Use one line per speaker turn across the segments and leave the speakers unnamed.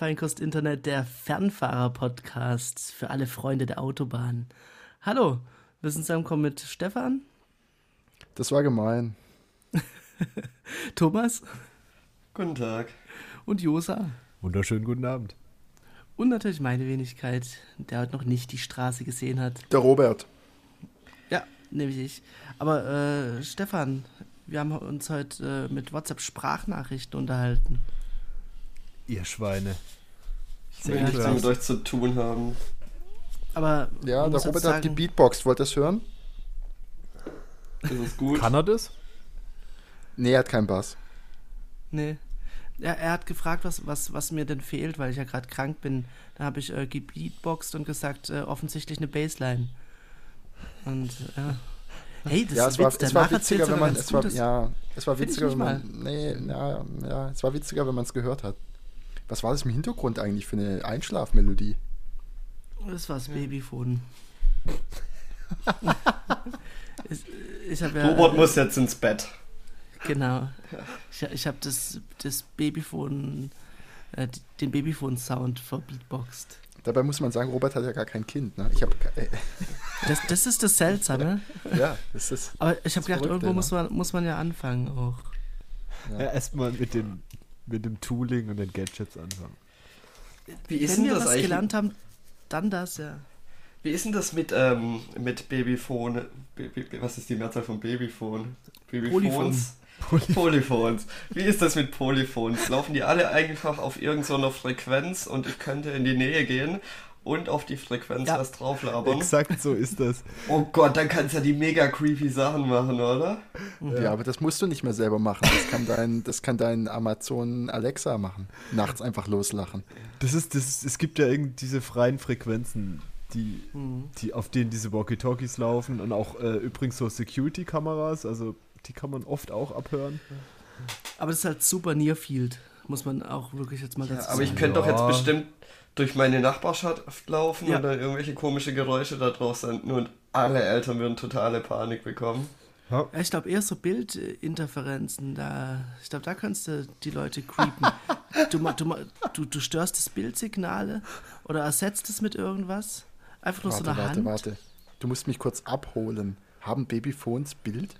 Feinkost Internet, der Fernfahrer-Podcast für alle Freunde der Autobahn. Hallo, wir sind zusammengekommen mit Stefan.
Das war gemein.
Thomas.
Guten Tag.
Und Josa.
Wunderschönen guten Abend.
Und natürlich meine Wenigkeit, der heute noch nicht die Straße gesehen hat.
Der Robert.
Ja, nämlich ich. Aber äh, Stefan, wir haben uns heute äh, mit WhatsApp-Sprachnachrichten unterhalten.
Ihr Schweine.
Ich will nichts mit euch zu tun haben.
Aber
ja, der Robert sagen, hat gebeatboxt. Wollt ihr das hören?
Das ist gut.
Kann er das?
Nee, er hat keinen Bass.
Nee. Ja, er hat gefragt, was, was, was mir denn fehlt, weil ich ja gerade krank bin. Da habe ich äh, gebeatboxt und gesagt, äh, offensichtlich eine Bassline. Und ja. Hey, das
ja,
ist
es war, es war witziger, wenn man es war, ja, es war witziger, wenn man nee, ja, ja, es war witziger, wenn man es gehört hat. Was war das im Hintergrund eigentlich für eine Einschlafmelodie?
Das war das ja. Babyphone.
ich, ich ja, Robert muss jetzt ins Bett.
Genau. Ich, ich habe das, das Babyphone, äh, den Babyphone-Sound verbeatboxt.
Dabei muss man sagen, Robert hat ja gar kein Kind. Ne? Ich hab,
äh, das, das ist das Seltsame.
ja, das ist.
Aber ich habe gedacht, irgendwo muss man, muss man ja anfangen auch.
Ja, ja erstmal mit, mit dem Tooling und den Gadgets anfangen.
Wie ist Wenn denn wir das was eigentlich? gelernt haben, dann das, ja.
Wie ist denn das mit, ähm, mit Babyphone? Baby, was ist die Mehrzahl von Babyphone?
Babyphones?
Polyphon. Polyphons. Wie ist das mit Polyphons? Laufen die alle einfach auf irgendeiner Frequenz und ich könnte in die Nähe gehen und auf die Frequenz ja. was drauflabern?
Exakt so ist das.
Oh Gott, dann kannst du ja die mega creepy Sachen machen, oder?
Ja, ja, aber das musst du nicht mehr selber machen. Das kann dein, das kann dein Amazon Alexa machen. Nachts einfach loslachen.
Das ist, das ist, es gibt ja irgendwie diese freien Frequenzen die, mhm. die, auf denen diese Walkie-Talkies laufen und auch äh, übrigens so Security-Kameras, also die kann man oft auch abhören.
Aber das ist halt super Nearfield, muss man auch wirklich jetzt mal dazu
ja, sagen. Aber ich könnte ja. doch jetzt bestimmt durch meine Nachbarschaft laufen ja. und dann irgendwelche komische Geräusche da drauf senden und alle Eltern würden totale Panik bekommen.
Ja. ich glaube eher so Bildinterferenzen, da, ich glaube, da kannst du die Leute creepen. du, du, du, du störst das Bildsignale oder ersetzt es mit irgendwas. Einfach nur
warte,
so eine
warte,
Hand.
Warte, warte. Du musst mich kurz abholen. Haben Babyphones Bild?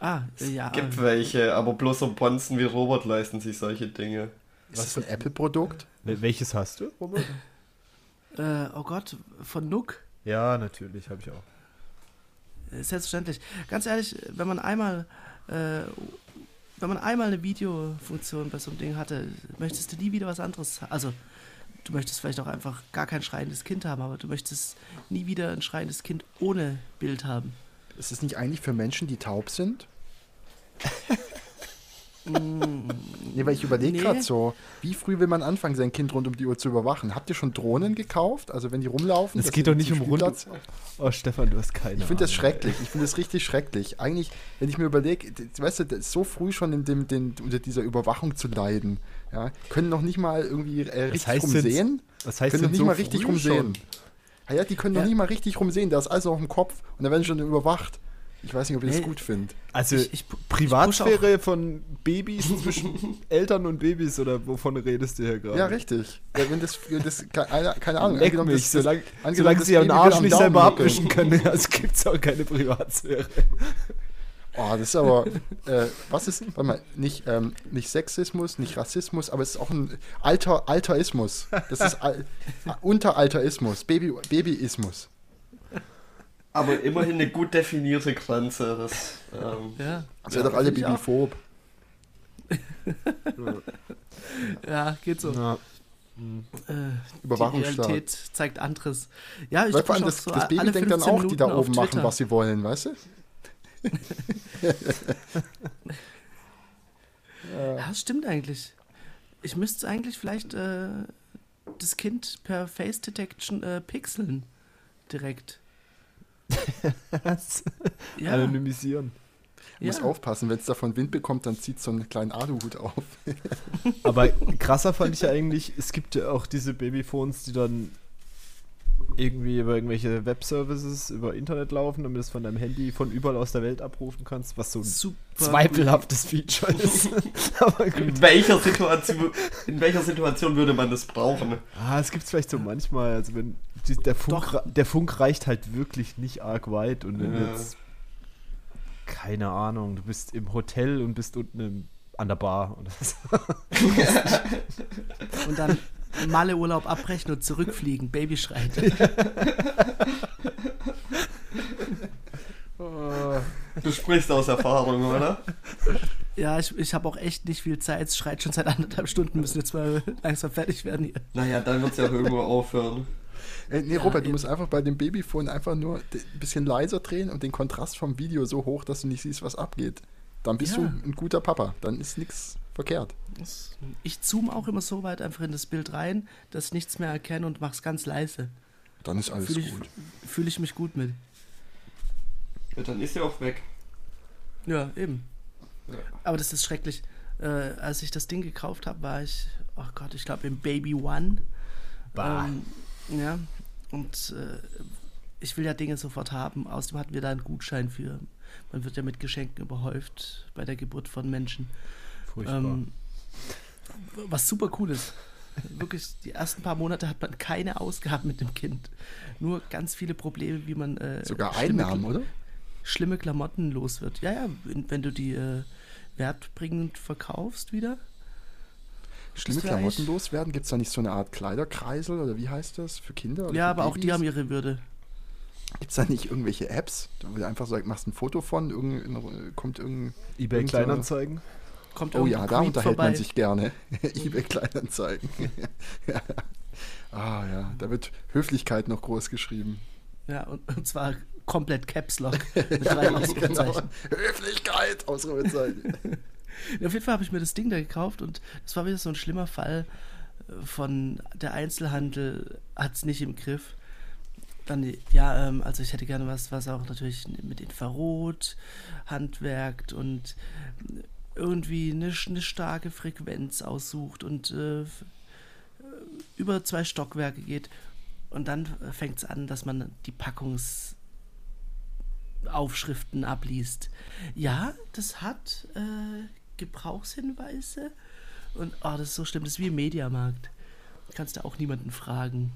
Ah, ja.
Es gibt welche, aber bloß so Bonzen wie Robert leisten sich solche Dinge.
Ist Was das ein Apple-Produkt?
Welches hast du, Robert?
äh, oh Gott, von Nook.
Ja, natürlich, habe ich auch.
Äh, selbstverständlich. Ganz ehrlich, wenn man einmal, äh, wenn man einmal eine Videofunktion bei so einem Ding hatte, möchtest du nie wieder was anderes. Also du möchtest vielleicht auch einfach gar kein schreiendes Kind haben, aber du möchtest nie wieder ein schreiendes Kind ohne Bild haben.
Ist es nicht eigentlich für Menschen, die taub sind? nee, weil ich überlege nee. gerade so, wie früh will man anfangen, sein Kind rund um die Uhr zu überwachen? Habt ihr schon Drohnen gekauft? Also wenn die rumlaufen?
Es geht doch nicht um rund. Oh, Stefan, du hast keine
Ich finde das schrecklich. Ich finde das richtig schrecklich. Eigentlich, wenn ich mir überlege, weißt du, so früh schon in dem, den, unter dieser Überwachung zu leiden, ja, können noch nicht mal irgendwie äh, richtig was rumsehen.
Was heißt
können noch nicht
so
mal richtig rumsehen. Ja, ja, die können ja. noch nicht mal richtig rumsehen. Da ist alles auf dem Kopf und dann werden sie schon überwacht. Ich weiß nicht, ob ich das gut finde.
Also ich, ich, Privatsphäre ich von Babys zwischen Eltern und Babys oder wovon redest du hier gerade?
Ja, richtig. Ja, wenn das, das keine, keine Ahnung.
Leck mich, das, solange, solange sie ihren Arsch nicht selber abwischen können, es gibt auch keine Privatsphäre.
Oh, das ist aber, äh, was ist, warte mal, nicht, ähm, nicht Sexismus, nicht Rassismus, aber es ist auch ein Alter, Alterismus. Das ist Al Unteralterismus, Baby, Babyismus.
Aber immerhin eine gut definierte Grenze. Das,
ähm, ja. Seid ja, doch alle babyphob.
ja, geht so. Ja.
Äh, Überwachungsstaat. Die Realität
zeigt anderes. Ja, ich
Weil vor allem das, so das Baby denkt dann auch, die da oben machen, was sie wollen, weißt du?
ja, das stimmt eigentlich. Ich müsste eigentlich vielleicht äh, das Kind per Face Detection äh, pixeln. Direkt.
Ja. Anonymisieren.
Du musst aufpassen, wenn es davon Wind bekommt, dann zieht so einen kleinen Aluhut auf.
Aber krasser fand ich ja eigentlich, es gibt ja auch diese Babyphones, die dann irgendwie über irgendwelche Webservices über Internet laufen, damit du es von deinem Handy von überall aus der Welt abrufen kannst, was so ein
Super
zweifelhaftes Feature ist. Aber gut.
In welcher, Situation, in welcher Situation würde man das brauchen?
Ah, es gibt es vielleicht so manchmal, also wenn die, der, Funk, der Funk reicht halt wirklich nicht arg weit und wenn du
Ja.
jetzt, keine Ahnung, du bist im Hotel und bist unten im, an der Bar oder so.
Und dann Malle-Urlaub abbrechen und zurückfliegen. Baby schreit.
Du sprichst aus Erfahrung, oder?
Ja, ich, ich habe auch echt nicht viel Zeit. Es schreit schon seit anderthalb Stunden. Müssen jetzt mal langsam fertig werden hier.
Naja, dann wird es ja irgendwo aufhören.
Äh, nee,
Ja,
Robert, du
eben.
musst einfach bei dem Babyphone einfach nur ein bisschen leiser drehen und den Kontrast vom Video so hoch, dass du nicht siehst, was abgeht. Dann bist
Ja.
du ein guter Papa. Dann ist nichts verkehrt.
Ich zoome auch immer so weit einfach in das Bild rein, dass ich nichts mehr erkenne und mach's ganz leise.
Dann ist alles
Fühle ich,
gut.
fühl ich mich gut mit.
Ja, dann ist er auch weg.
Ja, eben.
Ja.
Aber das ist schrecklich. Äh, als ich das Ding gekauft habe, war ich, oh Gott, ich glaube im Baby One.
Bah.
Ähm, ja, und äh, ich will ja Dinge sofort haben. Außerdem hatten wir da einen Gutschein für. Man wird ja mit Geschenken überhäuft bei der Geburt von Menschen.
Furchtbar.
Ähm, was super cool ist. Wirklich, die ersten paar Monate hat man keine Ausgaben mit dem Kind. Nur ganz viele Probleme, wie man äh,
Sogar
schlimme,
Einnahmen, oder?
schlimme Klamotten los wird. Ja, ja, wenn, wenn du die äh, wertbringend verkaufst wieder.
Schlimme Klamotten loswerden? Gibt es da nicht so eine Art Kleiderkreisel oder wie heißt das? Für Kinder? Oder
Ja,
für
aber auch die
Babys?
haben ihre Würde.
Gibt es da nicht irgendwelche Apps, wo du einfach sagst, machst ein Foto von, irgendein, kommt irgendein.
eBay
irgend so-
Kleinanzeigen.
Kommt
Oh ja, da unterhält
vorbei.
man sich gerne. eBay Kleinanzeigen. ja. Ah ja, da wird Höflichkeit noch groß geschrieben.
Ja, und, und zwar komplett Caps Lock mit drei Ausrufezeichen.
Höflichkeit, Ausrufezeichen.
Ja, Auf jeden Fall habe ich mir das Ding da gekauft und das war wieder so ein schlimmer Fall äh, von der Einzelhandel hat es nicht im Griff. Dann, ja, ähm, also ich hätte gerne was, was auch natürlich mit Infrarot handwerkt und irgendwie eine, eine starke Frequenz aussucht und äh, äh, über zwei Stockwerke geht. Und dann fängt es an, dass man die Packungsaufschriften abliest. Ja, das hat äh, Gebrauchshinweise und oh, das ist so schlimm, das ist wie im Mediamarkt. Kannst du auch niemanden fragen.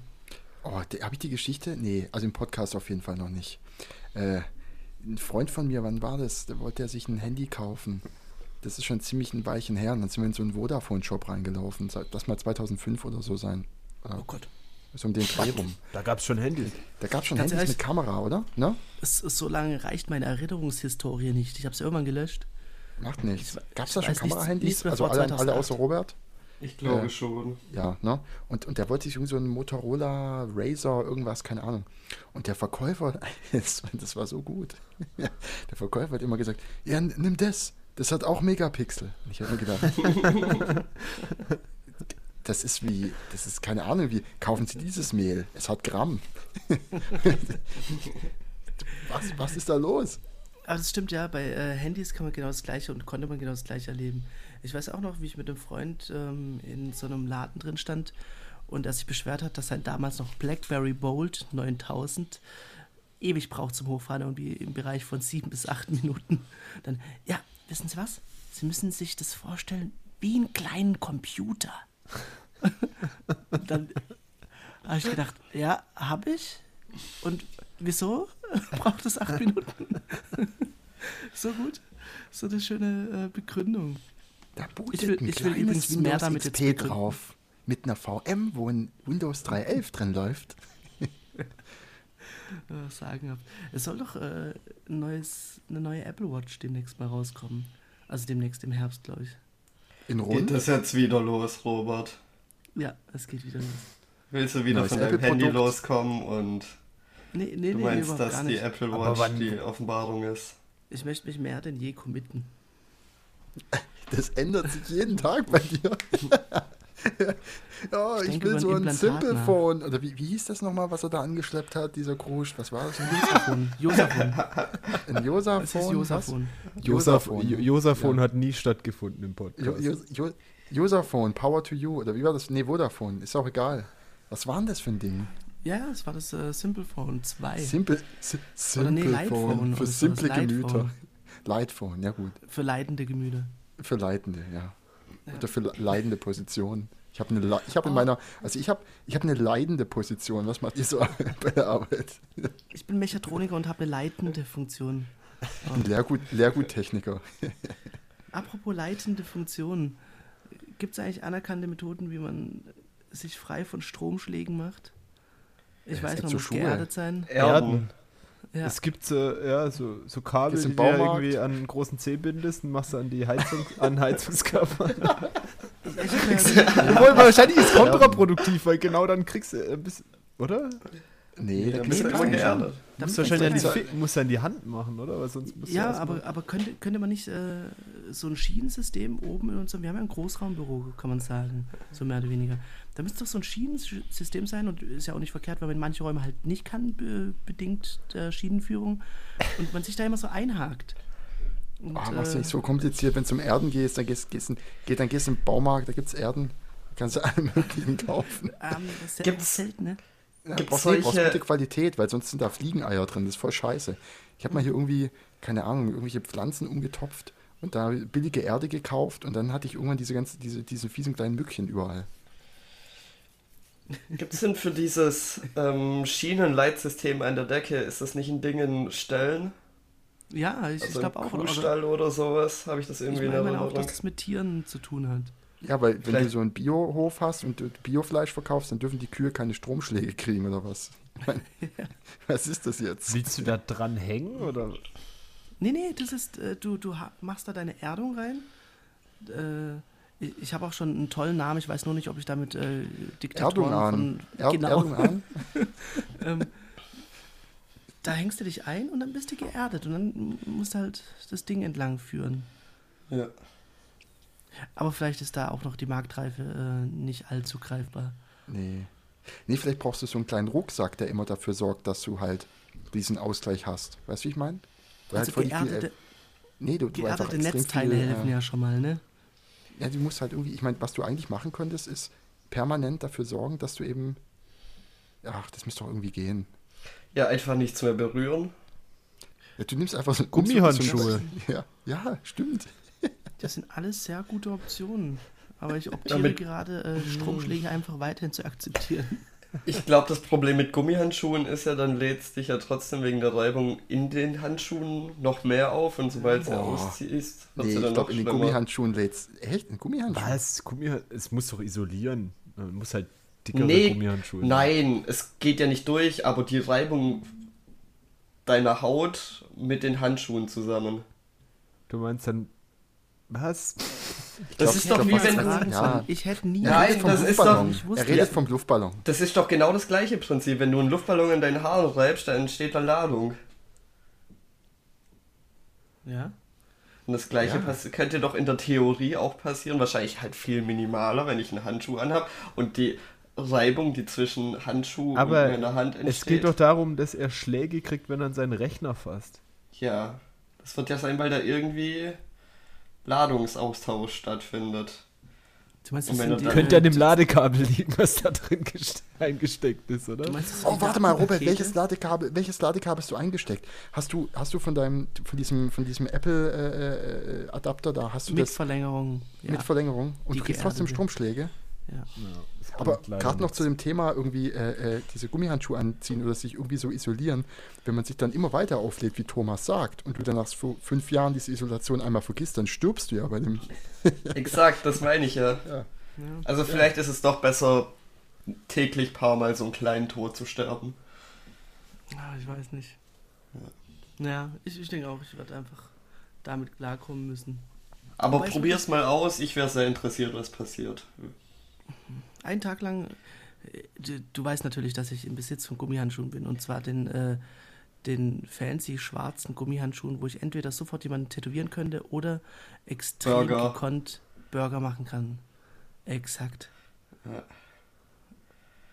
Oh, habe ich die Geschichte? Nee, also im Podcast auf jeden Fall noch nicht. Äh, ein Freund von mir, wann war das? Da wollte er sich ein Handy kaufen. Das ist schon ziemlich ein Weichen her. Und dann sind wir in so einen Vodafone-Shop reingelaufen. Das mal 2005 oder so sein. Oder
Oh Gott.
so um den Dreh rum.
Da gab es schon Handys.
Da gab es schon
Ganz
Handys
ehrlich?
mit Kamera, oder? Ne?
Es, es, so lange reicht meine Erinnerungshistorie nicht. Ich habe es irgendwann gelöscht.
Macht nichts.
Ich-
Gab es da schon Kamerahandys? Also alle, alle
2008.
außer Robert?
Ich glaube
Ja.
schon.
Ja, ne? Und, und der wollte sich irgend so einen Motorola Razer, irgendwas, keine Ahnung. Und der Verkäufer, das, das war so gut. Der Verkäufer hat immer gesagt, ja, nimm das. Das hat auch Megapixel. Ich habe mir gedacht, das ist wie, das ist keine Ahnung, wie, kaufen Sie dieses Mehl. Es hat Gramm. was, was ist da los?
Aber das stimmt ja, bei äh, Handys kann man genau das Gleiche und konnte man genau das Gleiche erleben. Ich weiß auch noch, wie ich mit einem Freund ähm, in so einem Laden drin stand und er sich beschwert hat, dass sein damals noch BlackBerry Bold 9000 ewig braucht zum Hochfahren, irgendwie im Bereich von sieben bis acht Minuten. Dann, ja, wissen Sie was? Sie müssen sich das vorstellen wie einen kleinen Computer. Und dann habe ich gedacht, ja, habe ich. Und wieso braucht es acht Minuten? so gut. So eine schöne äh, Begründung.
Da bootet
Ich will-
ein
ich will übrigens mehr
Windows
damit jetzt
XP drauf. Mit einer VM, wo ein Windows 3.11 drin läuft.
Äh, sagen hab. Es soll doch äh, ein neues, eine neue Apple Watch demnächst mal rauskommen. Also demnächst im Herbst, glaube ich.
In
Geht
Rund.
das jetzt wieder los, Robert?
Ja, es geht wieder los.
Willst du wieder
Neues
von deinem Handy loskommen und
Nee, nee,
du
nee,
meinst,
überhaupt
dass die. Apple Watch die Offenbarung ist?
Ich möchte mich mehr denn je committen.
Das ändert sich jeden Tag bei dir. ja,
Ich
ich, will so
ein Implantat
Simple. Phone. Oder wie, wie hieß das nochmal, was er da angeschleppt hat, dieser Krusch? Was war das? Ein.
Josafon.
Ein
ist Josafon.
Josafon,
Josaphone.
Josafon
Ja.
hat nie stattgefunden im Podcast.
Jo, jo, jo, Josaphone, Power to You. Oder wie war das? Nee, Vodafone. Ist auch egal. Was war denn das für ein Ding?
Ja, es war das äh, Simple Phone 2.
Simple, si
Oder nee,
Simple
Lightphone
Phone für simple. Gemüter. Lightphone, ja gut.
Für leidende Gemüter.
Für Leidende, ja. Oder für leidende Positionen. Ich habe eine, ich habe in
Oh.
meiner, also ich habe, ich habe eine leidende Position. Was macht ihr so bei der Arbeit?
Ich bin Mechatroniker und habe eine leitende Funktion.
Ein Lehrgut, Lehrguttechniker.
Apropos leitende Funktionen. Gibt es eigentlich anerkannte Methoden, wie man sich frei von Stromschlägen macht? Ich
Ja,
weiß, man
so
muss
Schuhe.
geerdet sein.
Erden.
Ja.
Es gibt so, ja, so, so Kabel, die
im
du irgendwie an einen großen Zeh bindest und machst du an die Heizung, an Heizungskörper.
Ja-
Obwohl, wahrscheinlich ist es kontraproduktiv, weil genau dann kriegst du ein bisschen, oder?
Nee, da
bist
du
immer
nicht.
geerdet.
Da
Musst
muss
du wahrscheinlich
man
an die, musst an die Hand machen, oder? Weil sonst
Ja, aber, aber könnte, könnte man nicht äh, so ein Schienensystem oben in unserem, wir haben ja ein Großraumbüro, kann man sagen, so mehr oder weniger. Da müsste doch so ein Schienensystem sein und ist ja auch nicht verkehrt, weil man in manche Räume halt nicht kann, be bedingt der Schienenführung und man sich da immer so einhakt. Und,
Ah, mach's
äh,
nicht so kompliziert, wenn du zum Erden gehst, dann gehst, gehst, in- geh, dann gehst du im Baumarkt, da gibt's Erden, kannst du alle möglichen kaufen.
Ähm, das ist ja
Gibt's-
selten, ne?
Ja,
Gibt's
brauchst, du- brauchst
solche-
gute Qualität, weil sonst sind da Fliegeneier drin, das ist voll scheiße. Ich habe mal hier irgendwie, keine Ahnung, irgendwelche Pflanzen umgetopft und da billige Erde gekauft und dann hatte ich irgendwann diese ganze, diese, diese fiesen kleinen Mückchen überall.
Gibt es denn für dieses ähm, Schienenleitsystem an der Decke, ist das nicht ein Ding in Stellen?
Ja, ich, ich
Also
glaube
im
auch. Oder,
Kuhstall oder sowas, habe ich das
ich
irgendwie in
meine auch,
Erinnerung.
dass das mit Tieren zu tun hat.
Ja, weil wenn du so einen Biohof hast und du Biofleisch verkaufst, dann dürfen die Kühe keine Stromschläge kriegen oder was? Meine, was ist das jetzt?
Willst du da dran hängen, oder?
Nee, nee, das ist, äh, du, du machst da deine Erdung rein. Äh, ich ich habe auch schon einen tollen Namen, ich weiß nur nicht, ob ich damit äh, Diktatoren
Erdung an.
von...
Er
genau.
Erdung an?
ähm, da hängst du dich ein und dann bist du geerdet und dann musst du halt das Ding entlang führen.
Ja.
Aber vielleicht ist da auch noch die Marktreife äh, nicht allzu greifbar.
Nee. Nee, vielleicht brauchst du so einen kleinen Rucksack, der immer dafür sorgt, dass du halt diesen Ausgleich hast. Weißt du, wie ich meine?
Also
voll die viel-
geerdete,
Nee, du, du
geerdete Netzteile
viel,
helfen
äh,
ja schon mal, ne?
Ja, du musst halt irgendwie, ich meine, was du eigentlich machen könntest, ist permanent dafür sorgen, dass du eben. Ach, das müsste doch irgendwie gehen.
ja, einfach nichts mehr berühren.
Ja, du nimmst einfach so
Gummihandschuhe.
Ja, ja, stimmt.
Das sind alles sehr gute Optionen. Aber ich optiere
Damit-
gerade, äh, Stromschläge einfach weiterhin zu akzeptieren.
Ich glaube, das Problem mit Gummihandschuhen ist ja, dann lädst dich ja trotzdem wegen der Reibung in den Handschuhen noch mehr auf und sobald sie
Boah.
ausziehst, wird
Nee,
sie
ich
dann noch
in den. Gummihandschuhen lädst. Echt? In Gummihandschuhen?
Was? Gummi, es muss doch isolieren. Man muss halt dickere
Nee,
Gummihandschuhe.
nein, es geht ja nicht durch, aber die Reibung deiner Haut mit den Handschuhen zusammen.
Du meinst dann, was?
Ich
Das
glaub-
ist doch
glaub,
wie wenn
ja.
Ich hätte nie.
Er
Nein,
redet vom
das ist
doch-
er redet vom Luftballon.
Das ist doch genau das gleiche Prinzip. Wenn du einen Luftballon in deinen Haaren reibst, dann entsteht da Ladung.
Ja.
Und das gleiche
Ja.
könnte doch in der Theorie auch passieren. Wahrscheinlich halt viel minimaler, wenn ich einen Handschuh anhab und die Reibung, die zwischen Handschuh
Aber
und meiner Hand entsteht.
Es geht doch darum, dass er Schläge kriegt, wenn er an seinen Rechner fasst.
Ja, das wird ja sein, weil da irgendwie Ladungsaustausch stattfindet.
Du meinst,
Und
das sind
du
die,
Könnte an dem Ladekabel liegen, was da drin gest- eingesteckt ist, oder?
du meinst,
Oh, warte mal, Robert, welches Ladekabel, welches Ladekabel hast du eingesteckt? Hast du, hast du von deinem, von diesem, von diesem Apple-Adapter da, hast du
Mit
das
Verlängerung. Ja.
mit Verlängerung und
Die
du kriegst trotzdem. Stromschläge?
Ja.
Aber
bringt leider
gerade noch zu dem Thema irgendwie äh, äh, diese Gummihandschuhe anziehen oder sich irgendwie so isolieren, wenn man sich dann immer weiter auflädt, wie Thomas sagt, und du dann nach fünf Jahren diese Isolation einmal vergisst, dann stirbst du ja bei dem.
Exakt, das meine ich ja.
Ja.
Ja.
Also vielleicht ist es doch besser, täglich paar Mal so einen kleinen Tod zu sterben.
Ah, ich weiß nicht. Ja, ich, ich denke auch, ich werde einfach damit klarkommen müssen.
Aber probier's mal aus, ich wäre sehr interessiert, was passiert.
Einen Tag lang, äh, du, du weißt natürlich, dass ich im Besitz von Gummihandschuhen bin. Und zwar den, äh, den fancy schwarzen Gummihandschuhen, wo ich entweder sofort jemanden tätowieren könnte oder extrem
Burger.
gekonnt Burger machen kann. Exakt.
Ja.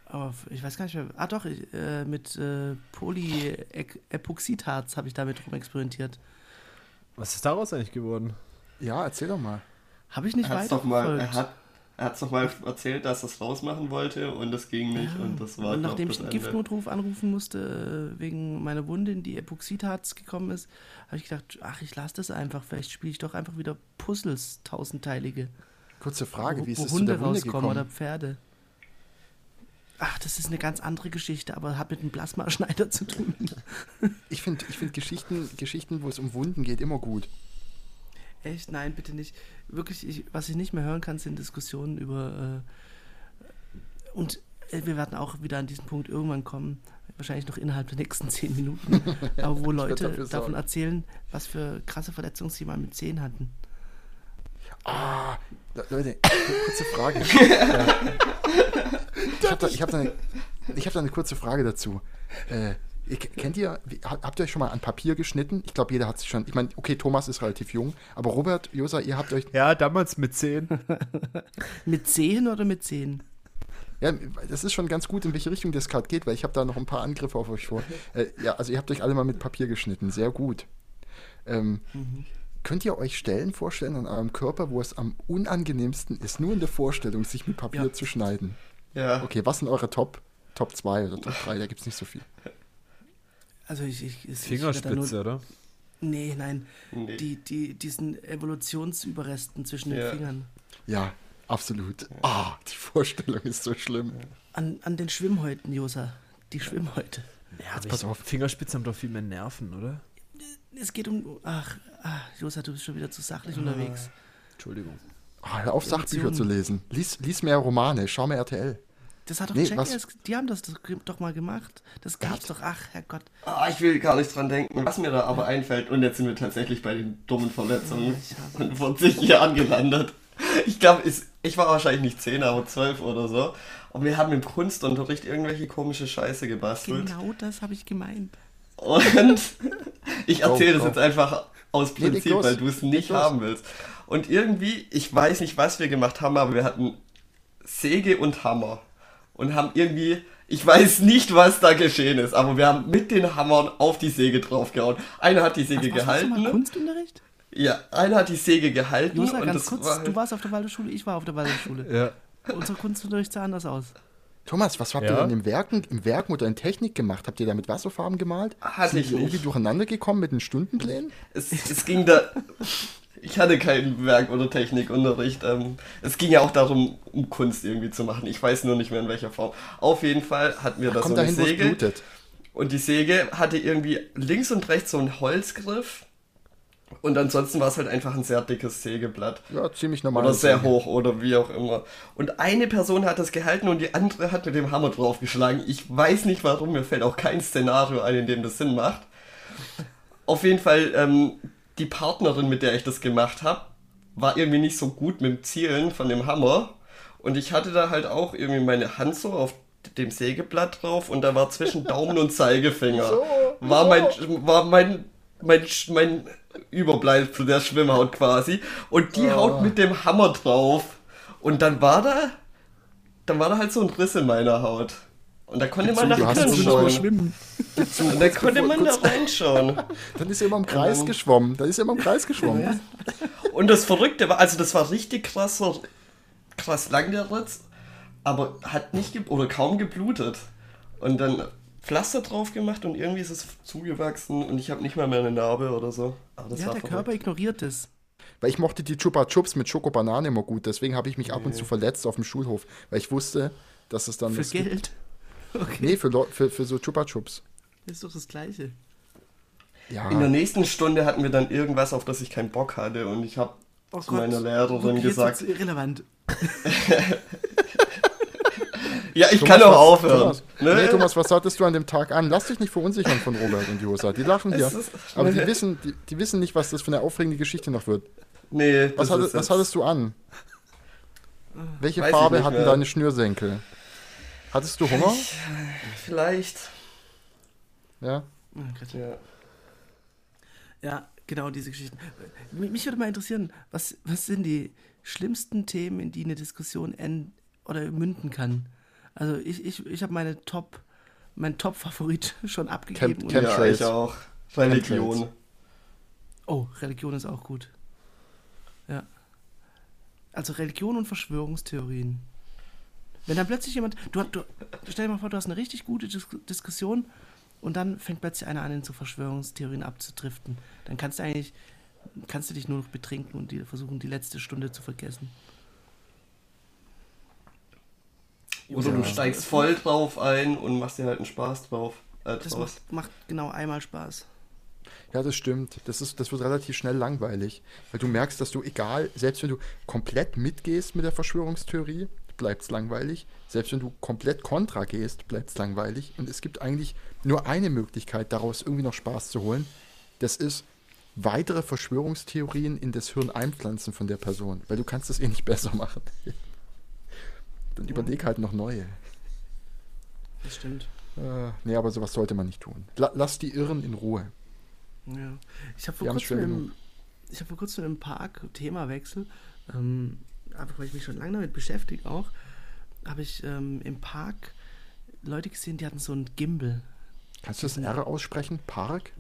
Aber ich weiß gar nicht mehr. Ah doch, ich, äh, mit äh, Polyepoxidharz habe ich damit rumexperimentiert.
Was ist daraus eigentlich geworden?
Ja, erzähl doch mal.
Habe ich nicht
Er hat's doch mal, er
weiterverfolgt.
hat, Er hat es nochmal erzählt, dass er es rausmachen wollte und das ging nicht.
Ja.
Und das war
Und nachdem ich einen
Ende.
Giftnotruf anrufen musste, äh, wegen meiner Wunde, in die Epoxidharz gekommen ist, habe ich gedacht, ach, ich lasse das einfach. Vielleicht spiele ich doch einfach wieder Puzzles, tausendteilige.
Kurze Frage,
wo,
wie ist es zu
Hunde
der Wunde
rauskommen
gekommen?
oder Pferde. Ach, das ist eine ganz andere Geschichte, aber hat mit einem Plasmaschneider zu tun.
Ich finde ich find Geschichten, Geschichten, wo es um Wunden geht, immer gut.
Echt? Nein, bitte nicht. Wirklich, ich, was ich nicht mehr hören kann, sind Diskussionen über. Äh, und äh, wir werden auch wieder an diesen Punkt irgendwann kommen, wahrscheinlich noch innerhalb der nächsten zehn Minuten, aber wo Leute davon erzählen, was für krasse Verletzungen sie mal mit Zehen hatten.
Ah, Le- Leute, kurze Frage. Ich habe da, ich hab da, eine- ich hab da eine kurze Frage dazu. Äh, ihr, kennt ihr, habt ihr euch schon mal an Papier geschnitten? Ich glaube, jeder hat sich schon. Ich meine, okay, Thomas ist relativ jung, aber Robert, Josa, ihr habt euch.
Ja, damals mit 10.
Mit Zehen oder mit Zehen?
Ja, das ist schon ganz gut, in welche Richtung das gerade geht, weil ich habe da noch ein paar Angriffe auf euch vor. Äh, ja, also ihr habt euch alle mal mit Papier geschnitten, sehr gut. Ähm, Könnt ihr euch Stellen vorstellen an eurem Körper, wo es am unangenehmsten ist, nur in der Vorstellung, sich mit Papier
Ja.
zu schneiden?
Ja.
Okay, was sind eure Top? Top 2 oder Top 3? Da gibt es nicht so viel.
Also ich, ich, ich
Fingerspitze,
ich da
oder?
Nur, nee, nein.
Nee.
Die, die, diesen Evolutionsüberresten zwischen den
Ja.
Fingern.
Ja, absolut. Ah, die Vorstellung ist so schlimm.
An, an den Schwimmhäuten, Josa. Die Schwimmhäute.
Ja,
Jetzt pass auf.
Fingerspitzen haben doch viel mehr Nerven, oder?
Es geht um. Ach, ah, Josa, du bist schon wieder zu sachlich unterwegs.
Entschuldigung.
Ah, hör auf, Sachbücher zu lesen. Lies, lies mehr Romane, schau mehr RTL.
Das hat doch
Nee,
Jackass, die haben das doch mal gemacht. Das gab's doch, ach, Herrgott.
Ah, ich will gar nicht dran denken, was mir da aber einfällt. Und jetzt sind wir tatsächlich bei den dummen Verletzungen
Ich hab-
von 40 Jahren gelandet. Ich glaube, ich war wahrscheinlich nicht 10, aber 12 oder so. Und wir haben im Kunstunterricht irgendwelche komische Scheiße gebastelt.
Genau das habe ich gemeint.
Und ich erzähle das jetzt einfach aus Prinzip, weil du es nicht
los.
haben willst. Und irgendwie, ich weiß nicht, was wir gemacht haben, aber wir hatten Säge und Hammer. Und haben irgendwie, ich weiß nicht, was da geschehen ist, aber wir haben mit den Hammern auf die Säge draufgehauen. Einer hat die Säge
Was, warst du mal
gehalten.
Kunstunterricht?
Ja, einer hat die Säge gehalten
Josa,
und
ganz
das
kurz,
war
du warst auf der Waldorfschule, ich war auf der Waldorfschule.
Ja.
Unser Kunstunterricht sah anders aus.
Thomas, was habt ihr
Ja?
denn im Werken, im Werken oder in Technik gemacht? Habt ihr da mit Wasserfarben gemalt?
Hatte
Sind
ich
ihr irgendwie durcheinander gekommen mit den Stundenplänen?
Es, es ging da. Ich hatte keinen Werk- oder Technikunterricht. Ähm, es ging ja auch darum, um Kunst irgendwie zu machen. Ich weiß nur nicht mehr in welcher Form. Auf jeden Fall hatten wir da so eine Säge. Und die Säge hatte irgendwie links und rechts so einen Holzgriff. Und ansonsten war es halt einfach ein sehr dickes Sägeblatt.
Ja, ziemlich normal.
Oder sehr hoch oder wie auch immer. Und eine Person hat das gehalten und die andere hat mit dem Hammer draufgeschlagen. Ich weiß nicht warum, mir fällt auch kein Szenario ein, in dem das Sinn macht. Auf jeden Fall, ähm, die Partnerin, mit der ich das gemacht habe, war irgendwie nicht so gut mit dem Zielen von dem Hammer. Und ich hatte da halt auch irgendwie meine Hand so auf dem Sägeblatt drauf und da war zwischen Daumen und Zeigefinger. war mein, war mein, mein, mein Überbleibsel der Schwimmhaut quasi. Und die haut mit dem Hammer drauf. Und dann war da, dann war da halt so ein Riss in meiner Haut. Und da konnte man reinschauen.
schwimmen.
Und da konnte man da reinschauen.
Dann ist er immer im Kreis
Ähm.
geschwommen. Dann ist er immer im Kreis geschwommen.
Und das Verrückte war, also das war richtig krasser, krass lang der Ritz, aber hat nicht ge oder kaum geblutet. Und dann Pflaster drauf gemacht und irgendwie ist es zugewachsen und ich habe nicht mal mehr eine Narbe oder so. Aber das
Ja,
war
der
verrückt.
Körper ignoriert es.
Weil ich mochte die Chupa Chups mit Schokobanane immer gut. Deswegen habe ich mich ab und zu verletzt auf dem Schulhof. Weil ich wusste, dass es dann.
Für
das gibt.
Okay,
Nee, für, für, für so Chupa Chups.
das ist doch das Gleiche.
Ja.
In der nächsten Stunde hatten wir dann irgendwas, auf das ich keinen Bock hatte und ich habe
Oh
zu meiner Lehrerin gesagt,
wird's irrelevant.
ja, ich
Thomas,
kann auch aufhören.
Thomas,
Ne?
Nee, Thomas, was hattest du an dem Tag an? Lass dich nicht verunsichern von Robert und Josa. Die lachen hier.
Ist-
Aber die wissen, die, die wissen nicht, was das für eine aufregende Geschichte noch wird.
Nee,
Was,
das
hatte,
ist
was hattest du an? Welche
Weiß
Farbe hatten
mehr.
deine Schnürsenkel? Hattest du Hunger?
Vielleicht.
Ja.
Oh Gott.
Ja.
Ja, genau diese Geschichten. Mich würde mal interessieren, was, was sind die schlimmsten Themen, in die eine Diskussion end oder münden kann? Also ich, ich, ich habe meine Top, mein Top-Favorit schon abgegeben.
Camp-
und-
Camp-
ja,
Chemtrails.
ich auch. Religion.
oh, Religion ist auch gut. Ja. Also Religion und Verschwörungstheorien. Wenn dann plötzlich jemand, du, du stell dir mal vor, du hast eine richtig gute Dis Diskussion und dann fängt plötzlich einer an, in so Verschwörungstheorien abzudriften. Dann kannst du eigentlich, kannst du dich nur noch betrinken und die, versuchen, die letzte Stunde zu vergessen.
Oder du steigst voll drauf ein und machst dir halt einen Spaß drauf. Äh,
Das macht, macht genau einmal Spaß.
Ja, das stimmt. Das, ist, das wird relativ schnell langweilig. Weil du merkst, dass du, egal, selbst wenn du komplett mitgehst mit der Verschwörungstheorie, bleibt es langweilig. Selbst wenn du komplett kontra gehst, bleibt es langweilig. Und es gibt eigentlich nur eine Möglichkeit, daraus irgendwie noch Spaß zu holen. Das ist weitere Verschwörungstheorien in das Hirn einpflanzen von der Person. Weil du kannst das eh nicht besser machen. Dann überleg halt noch neue.
Das stimmt.
Äh, nee, aber sowas sollte man nicht tun. La lass die Irren in Ruhe.
Ja. Ich habe vor, hab vor kurzem im Park, Themawechsel, ähm, einfach weil ich mich schon lange damit beschäftige auch, habe ich ähm, im Park Leute gesehen, die hatten so ein Gimbal.
Kannst du das R aussprechen? Park?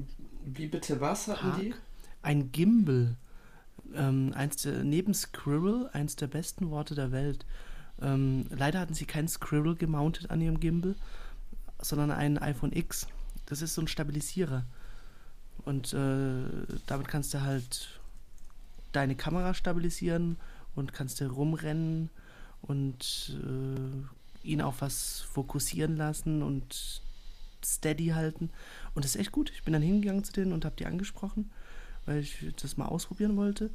Wie bitte was hatten die?
Park? Ein Gimbal. Ähm, eins der, neben Squirrel, eins der besten Worte der Welt. Ähm, leider hatten sie kein Squirrel gemountet an ihrem Gimbal, sondern ein iPhone X. Das ist so ein Stabilisierer. Und äh, damit kannst du halt deine Kamera stabilisieren und kannst du rumrennen und äh, ihn auf was fokussieren lassen und steady halten. Und das ist echt gut. Ich bin dann hingegangen zu denen und habe die angesprochen, weil ich das mal ausprobieren wollte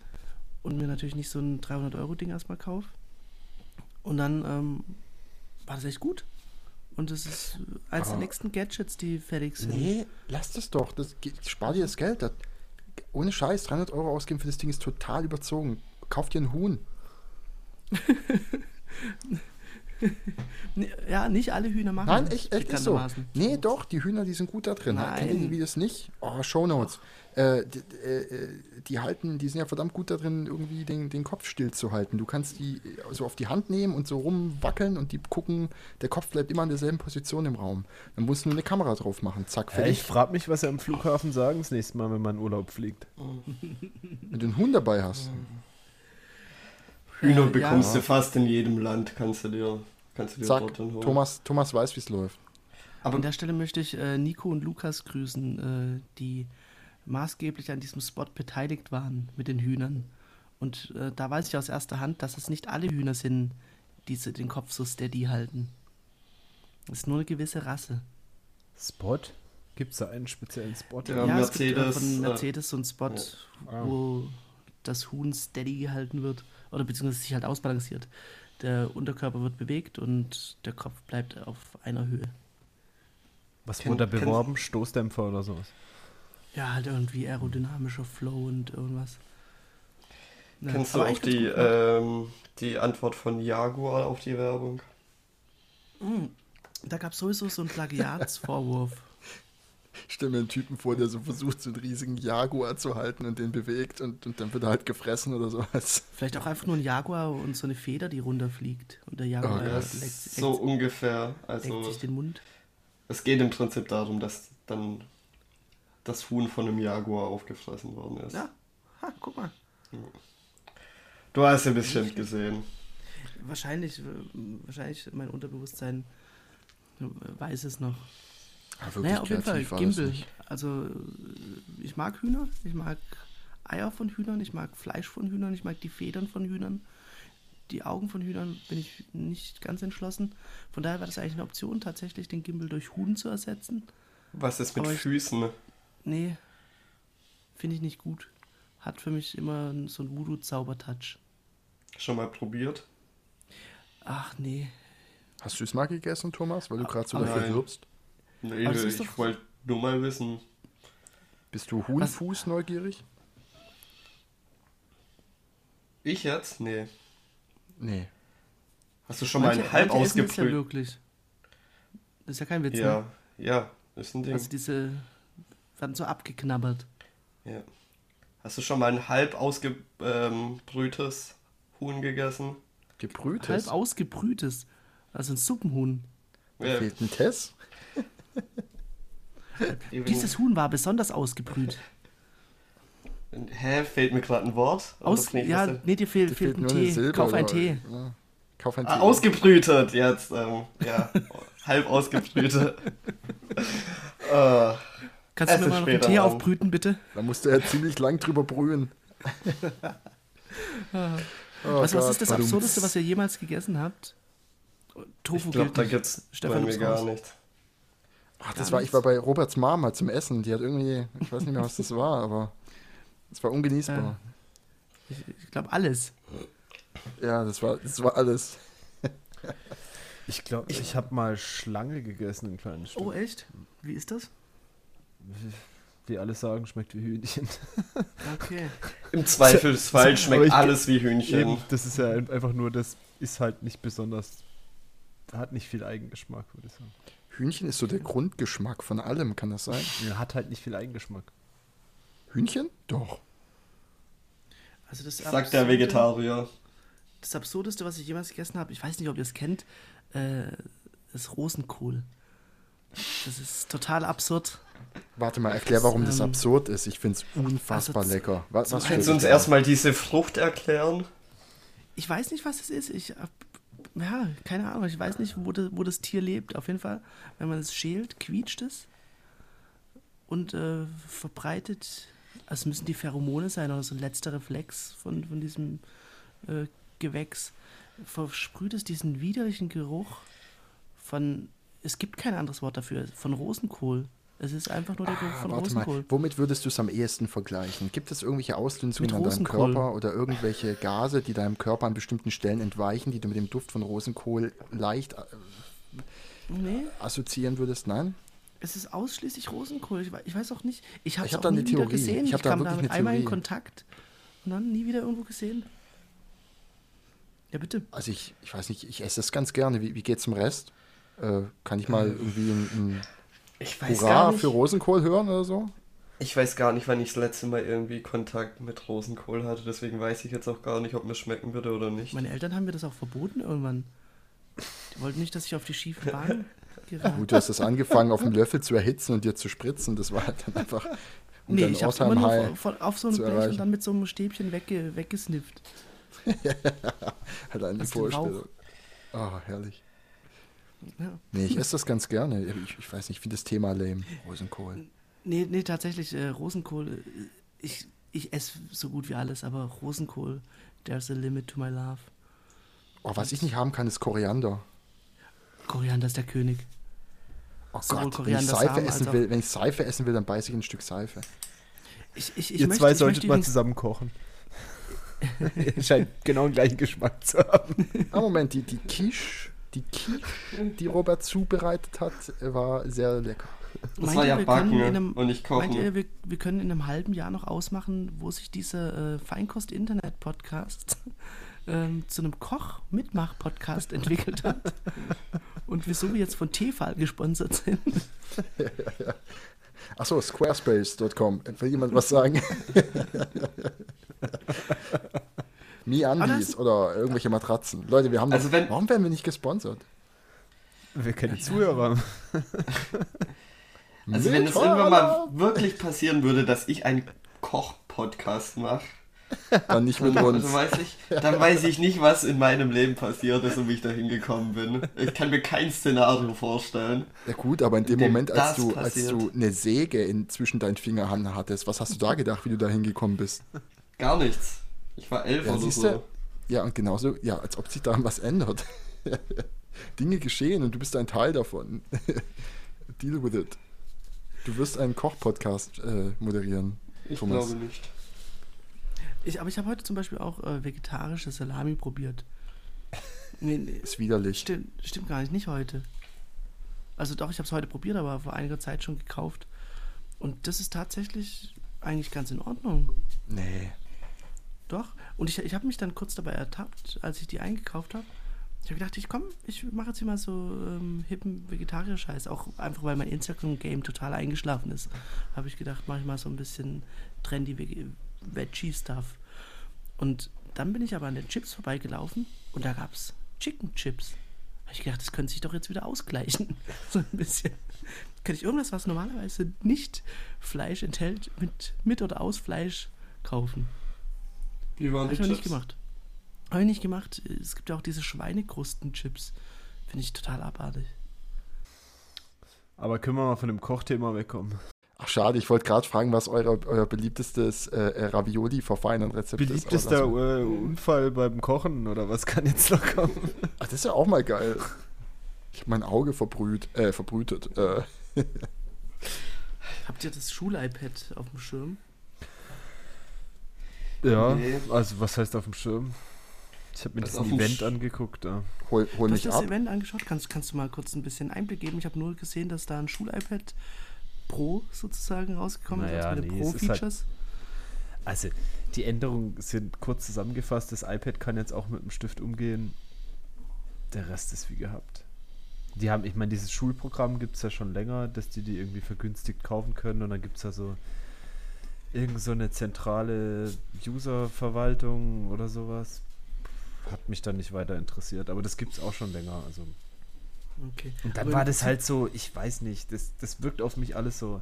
und mir natürlich nicht so ein 300-Euro-Ding erstmal kaufe. Und dann ähm, war das echt gut. Und das ist eines der nächsten Gadgets, die fertig sind.
Nee, lass das doch. Das, spar dir das Geld. Das, ohne Scheiß, 300 Euro ausgeben für das Ding ist total überzogen. Kauf dir ein Huhn.
Ja, nicht alle Hühner machen
Nein,
das,
echt, echt ist so. Nee, doch, die Hühner, die sind gut da drin.
Nein.
Kennt ihr die Videos nicht? Oh, Shownotes. Äh, die, äh, äh, die halten, die sind ja verdammt gut da drin, irgendwie den, den Kopf still zu halten. Du kannst die äh, so auf die Hand nehmen und so rumwackeln und die gucken, der Kopf bleibt immer in derselben Position im Raum. Dann musst du nur eine Kamera drauf machen. Zack,
Ja,
fertig.
ich frage mich, was sie am Flughafen sagen das nächste Mal, wenn man in Urlaub fliegt.
Wenn du einen Huhn dabei hast.
Hühner bekommst
ja.
du fast in jedem Land, kannst du dir, kannst du dir
Zack,
dort dann holen.
Thomas, Thomas weiß, wie es läuft.
Aber
An der Stelle möchte ich äh, Nico und Lukas grüßen, äh, die maßgeblich an diesem Spot beteiligt waren mit den Hühnern. Und äh, da weiß ich aus erster Hand, dass es nicht alle Hühner sind, die so den Kopf so steady halten. Es ist nur eine gewisse Rasse.
Spot? Gibt es da einen speziellen Spot?
Ja.
es gibt äh,
Mercedes,
von
äh,
Mercedes so einen Spot,
Ah.
wo das Huhn steady gehalten wird oder beziehungsweise sich halt ausbalanciert. Der Unterkörper wird bewegt und der Kopf bleibt auf einer Höhe.
Was wurde da beworben? Stoßdämpfer oder sowas?
Ja, halt irgendwie aerodynamischer Flow und irgendwas. Ja,
kennst du auch die, ähm, die Antwort von Jaguar auf die Werbung?
Mm, Da gab es sowieso so einen Plagiatsvorwurf.
Ich stelle mir einen Typen vor, der so versucht, so einen riesigen Jaguar zu halten und den bewegt und, und dann wird er halt gefressen oder sowas.
Vielleicht auch einfach nur ein Jaguar und so eine Feder, die runterfliegt. Und der Jaguar
Oh,
leckt,
das
leckt,
So ungefähr. Also
leckt sich den Mund.
es geht im Prinzip darum, dass dann das Huhn von einem Jaguar aufgefressen worden ist.
Ja, ha, guck mal.
Du hast ja bestimmt gesehen.
Wahrscheinlich, wahrscheinlich mein Unterbewusstsein weiß es noch.
Ja, wirklich
Naja, auf jeden Fall,
nicht.
Also, äh, ich mag Hühner, ich mag Eier von Hühnern, ich mag Fleisch von Hühnern, ich mag die Federn von Hühnern. Die Augen von Hühnern bin ich nicht ganz entschlossen. Von daher war das eigentlich eine Option, tatsächlich den Gimbal durch Huhn zu ersetzen.
Was ist mit
Aber ich-
Füßen?
Nee, finde ich nicht gut. Hat für mich immer so einen Voodoo-Zauber-Touch.
Schon mal probiert?
Ach nee.
Hast du es mal gegessen, Thomas, weil du gerade so dafür wirbst?
Nee,
ist
ich
doch-
wollte nur mal wissen.
Bist du Huhnfuß neugierig?
Ich jetzt? Nee.
Nee.
Hast du schon mal
Manche-
einen halb
es ja
ausgebrüht?
wirklich. Das ist ja kein Witz,
Ja,
ne?
ja, ist ein Ding.
Also diese werden so abgeknabbert.
ja. Hast du schon mal ein halb ausgebrühtes Huhn gegessen?
Gebrühtes?
Halb ausgebrühtes. Also ein Suppenhuhn.
Da
Ja,
fehlt ein Tess.
Dieses Huhn war besonders ausgebrüht.
Hä, fehlt mir gerade ein Wort?
Aus,
fehlt
ja, nee, dir fehlt,
Dir
fehlt ein
nur eine
Tee.
Silbe
Kauf einen Tee.
Ja. Kauf einen
Ah,
Tee.
ausgebrütet jetzt. Ähm, ja, halb ausgebrütet. äh,
Kannst du mir mal noch einen Tee
dran.
aufbrüten, bitte?
Da musste er ziemlich lang drüber brühen. Oh
was, was ist das. Absurdeste, was ihr jemals gegessen habt? Tofu
ich glaube,
gilt
da
nicht.
gibt's bei
Stefan
mir
gibt's
gar
raus.
Ach, das war, ich war bei Roberts halt zum Essen. Die hat irgendwie, ich weiß nicht mehr, was das war, aber es war ungenießbar.
Ich, ich glaube alles.
Ja, das war, das war alles.
Ich glaube, ich habe mal Schlange gegessen, ein kleines Stück.
Oh, echt? Wie ist das?
Wie alle sagen, schmeckt wie Hühnchen.
Okay.
Im Zweifelsfall schmeckt
ich-
alles wie Hühnchen.
Eben, das ist ja ein- einfach nur, das ist halt nicht besonders, hat nicht viel Eigengeschmack, würde ich sagen.
Hühnchen ist so der Grundgeschmack von allem, kann das sein?
Ja, Hat halt nicht viel Eigengeschmack.
Hühnchen? Doch.
Also das
Sagt der
Absurde-
Vegetarier.
Das Absurdeste, was ich jemals gegessen habe, ich weiß nicht, ob ihr es kennt, äh, ist Rosenkohl. Das ist total absurd.
Warte mal, erklär, warum das
ähm,
absurd ist. Ich finde es unfassbar
also
lecker. Was, was
Kannst du uns erstmal diese Frucht erklären?
Ich weiß nicht, was es ist. Ich hab, ja, keine Ahnung. Ich weiß nicht, wo, das- wo das Tier lebt. Auf jeden Fall, wenn man es schält, quietscht es und äh, verbreitet. Also müssen die Pheromone sein oder so ein letzter Reflex von, von diesem äh, Gewächs. Versprüht es diesen widerlichen Geruch von. Es gibt kein anderes Wort dafür. Von Rosenkohl. Es ist einfach nur der Geruch
Ah,
von
warte mal,
Rosenkohl.
womit würdest du es am ehesten vergleichen? Gibt es irgendwelche Auslösungen an deinem. Körper oder irgendwelche Gase, die deinem Körper an bestimmten Stellen entweichen, die du mit dem Duft von Rosenkohl leicht äh,
Nee,
assoziieren würdest? Nein?
Es ist ausschließlich Rosenkohl. Ich, wei- ich weiß auch nicht. Ich habe es
hab da eine Theorie.
gesehen.
Ich
Ich,
da
kam
eine
einmal in. Kontakt und dann nie wieder irgendwo gesehen. Ja, bitte.
Also ich, ich weiß nicht, ich esse das ganz gerne. Wie, wie geht's zum Rest? Äh, kann ich mal irgendwie ein, ein
Ich weiß
Hurra
gar nicht.
für Rosenkohl hören oder so?
Ich weiß gar nicht, wann ich das letzte Mal irgendwie Kontakt mit Rosenkohl hatte. Deswegen weiß ich jetzt auch gar nicht, ob mir schmecken würde oder nicht.
Meine Eltern haben mir das auch verboten irgendwann. Die wollten nicht, dass ich auf die schiefe Bahn gerate.
Gut, du hast das angefangen, auf dem Löffel zu erhitzen und dir zu spritzen. Das war halt dann einfach, um
Nee, ich habe immer nur auf so einem Blech
erreichen.
und dann mit so einem Stäbchen wegge, weggesnifft.
halt
aus dem
Vorstellung. Oh, herrlich.
Ja.
Nee, ich esse das ganz gerne. Ich, ich weiß nicht, ich finde das Thema lame. Rosenkohl.
Nee, nee, tatsächlich, äh, Rosenkohl, äh, ich, ich esse so gut wie alles, aber Rosenkohl, there's a limit to my love.
Oh, was ich nicht haben kann, ist Koriander.
Koriander ist der König.
Oh
Sowohl
Gott, wenn ich Seife
Samen
essen will, wenn ich Seife essen will, dann beiße ich ein Stück Seife.
Ich, ich, ich
Ihr
möchte,
zwei solltet mal zusammen kochen. Ihr scheint genau den gleichen Geschmack zu haben.
Ah, Moment, die, die Quiche, die Quiche, die Robert zubereitet hat, war sehr lecker.
Das
Meint
war
ihr,
ja
wir können
Backen
in einem-
und nicht
Meint ihr,
Kochen.
wir, wir können in einem halben Jahr noch ausmachen, wo sich dieser äh, Feinkost-Internet-Podcast ähm, zu einem Koch-Mitmach-Podcast entwickelt hat? Und wieso wir jetzt von Tefal gesponsert sind?
Achso, squarespace.com. Will jemand was sagen? MeUndies oder irgendwelche Matratzen. Leute, wir haben
Also wenn-
warum werden wir nicht gesponsert?
Wir kennen die Zuhörer.
Also wenn es irgendwann mal wirklich passieren würde, dass ich einen Koch-Podcast mache,
Dann nicht mit uns.
dann, weiß ich, dann weiß ich nicht, was in meinem Leben passiert ist und wie ich dahin gekommen bin. Ich kann mir kein Szenario vorstellen.
Ja gut, aber in dem
Dem
Moment, als
das
du, als du eine Säge in, zwischen deinen Fingern hattest, was hast du da gedacht, wie du da hingekommen bist?
Gar nichts. Ich war elf
Ja,
oder
siehst
so.
du? Ja, und genauso, ja, als ob sich daran was ändert. Dinge geschehen und du bist ein Teil davon. Deal with it. Du wirst einen Koch-Podcast äh, moderieren,
Ich
Thomas.
glaube nicht.
Ich, aber ich habe heute zum Beispiel auch äh, vegetarische Salami probiert. Nee, nee,
Ist widerlich.
stimmt, stimmt gar nicht, nicht heute. Also doch, ich habe es heute probiert, aber vor einiger Zeit schon gekauft. Und das ist tatsächlich eigentlich ganz in Ordnung.
Nee.
Doch. Und ich, ich habe mich dann kurz dabei ertappt, als ich die eingekauft habe. Ich habe gedacht, ich komm, ich mache jetzt hier mal so ähm, hippen Vegetarier-Scheiß. Auch einfach, weil mein Instagram-Game total eingeschlafen ist. Habe ich gedacht, mache ich mal so ein bisschen trendy Veg- Veggie-Stuff. Und dann bin ich aber an den Chips vorbeigelaufen und da gab es Chicken Chips. Habe ich gedacht, das könnte sich doch jetzt wieder ausgleichen. so ein bisschen. Könnte ich irgendwas, was normalerweise nicht Fleisch enthält, mit, mit oder aus Fleisch kaufen.
Wie waren
Habe
die
ich noch nicht gemacht. Habe ich nicht gemacht. Es gibt ja auch diese Schweinekrustenchips. Finde ich total abartig.
Aber können wir mal von dem Kochthema wegkommen?
Ach, schade, ich wollte gerade fragen, was euer, euer beliebtestes äh, Ravioli-Verfeinern-Rezept ist. aber
Beliebtester
lass mal.
äh, Unfall beim Kochen oder was kann jetzt noch kommen?
Ach, das ist ja auch mal geil. Ich habe mein Auge verbrüht, äh, verbrütet. Äh,
Habt ihr das Schul-iPad auf dem Schirm?
Ja,
Nee.
also was heißt auf dem Schirm? Ich habe mir
Also
das
dem
Event
Sch-
angeguckt. Ja.
hol hol
Du hast
mich
das
ab.
Event angeschaut? Kannst, kannst du mal kurz ein bisschen Einblick geben? Ich habe nur gesehen, dass da ein Schul-iPad Pro sozusagen rausgekommen ist,
Naja,
also mit
nee, ist halt-
Pro-Features.
Also, die Änderungen sind kurz zusammengefasst. Das iPad kann jetzt auch mit dem Stift umgehen. Der Rest ist wie gehabt. Die haben, ich meine, dieses Schulprogramm gibt es ja schon länger, dass die die irgendwie vergünstigt kaufen können. Und dann gibt es ja so irgend so eine zentrale User-Verwaltung oder sowas. Hat mich dann nicht weiter interessiert, aber das gibt es auch schon länger. Also.
Okay.
Und dann
Aber
war das halt so, ich weiß nicht, das, das wirkt auf mich alles so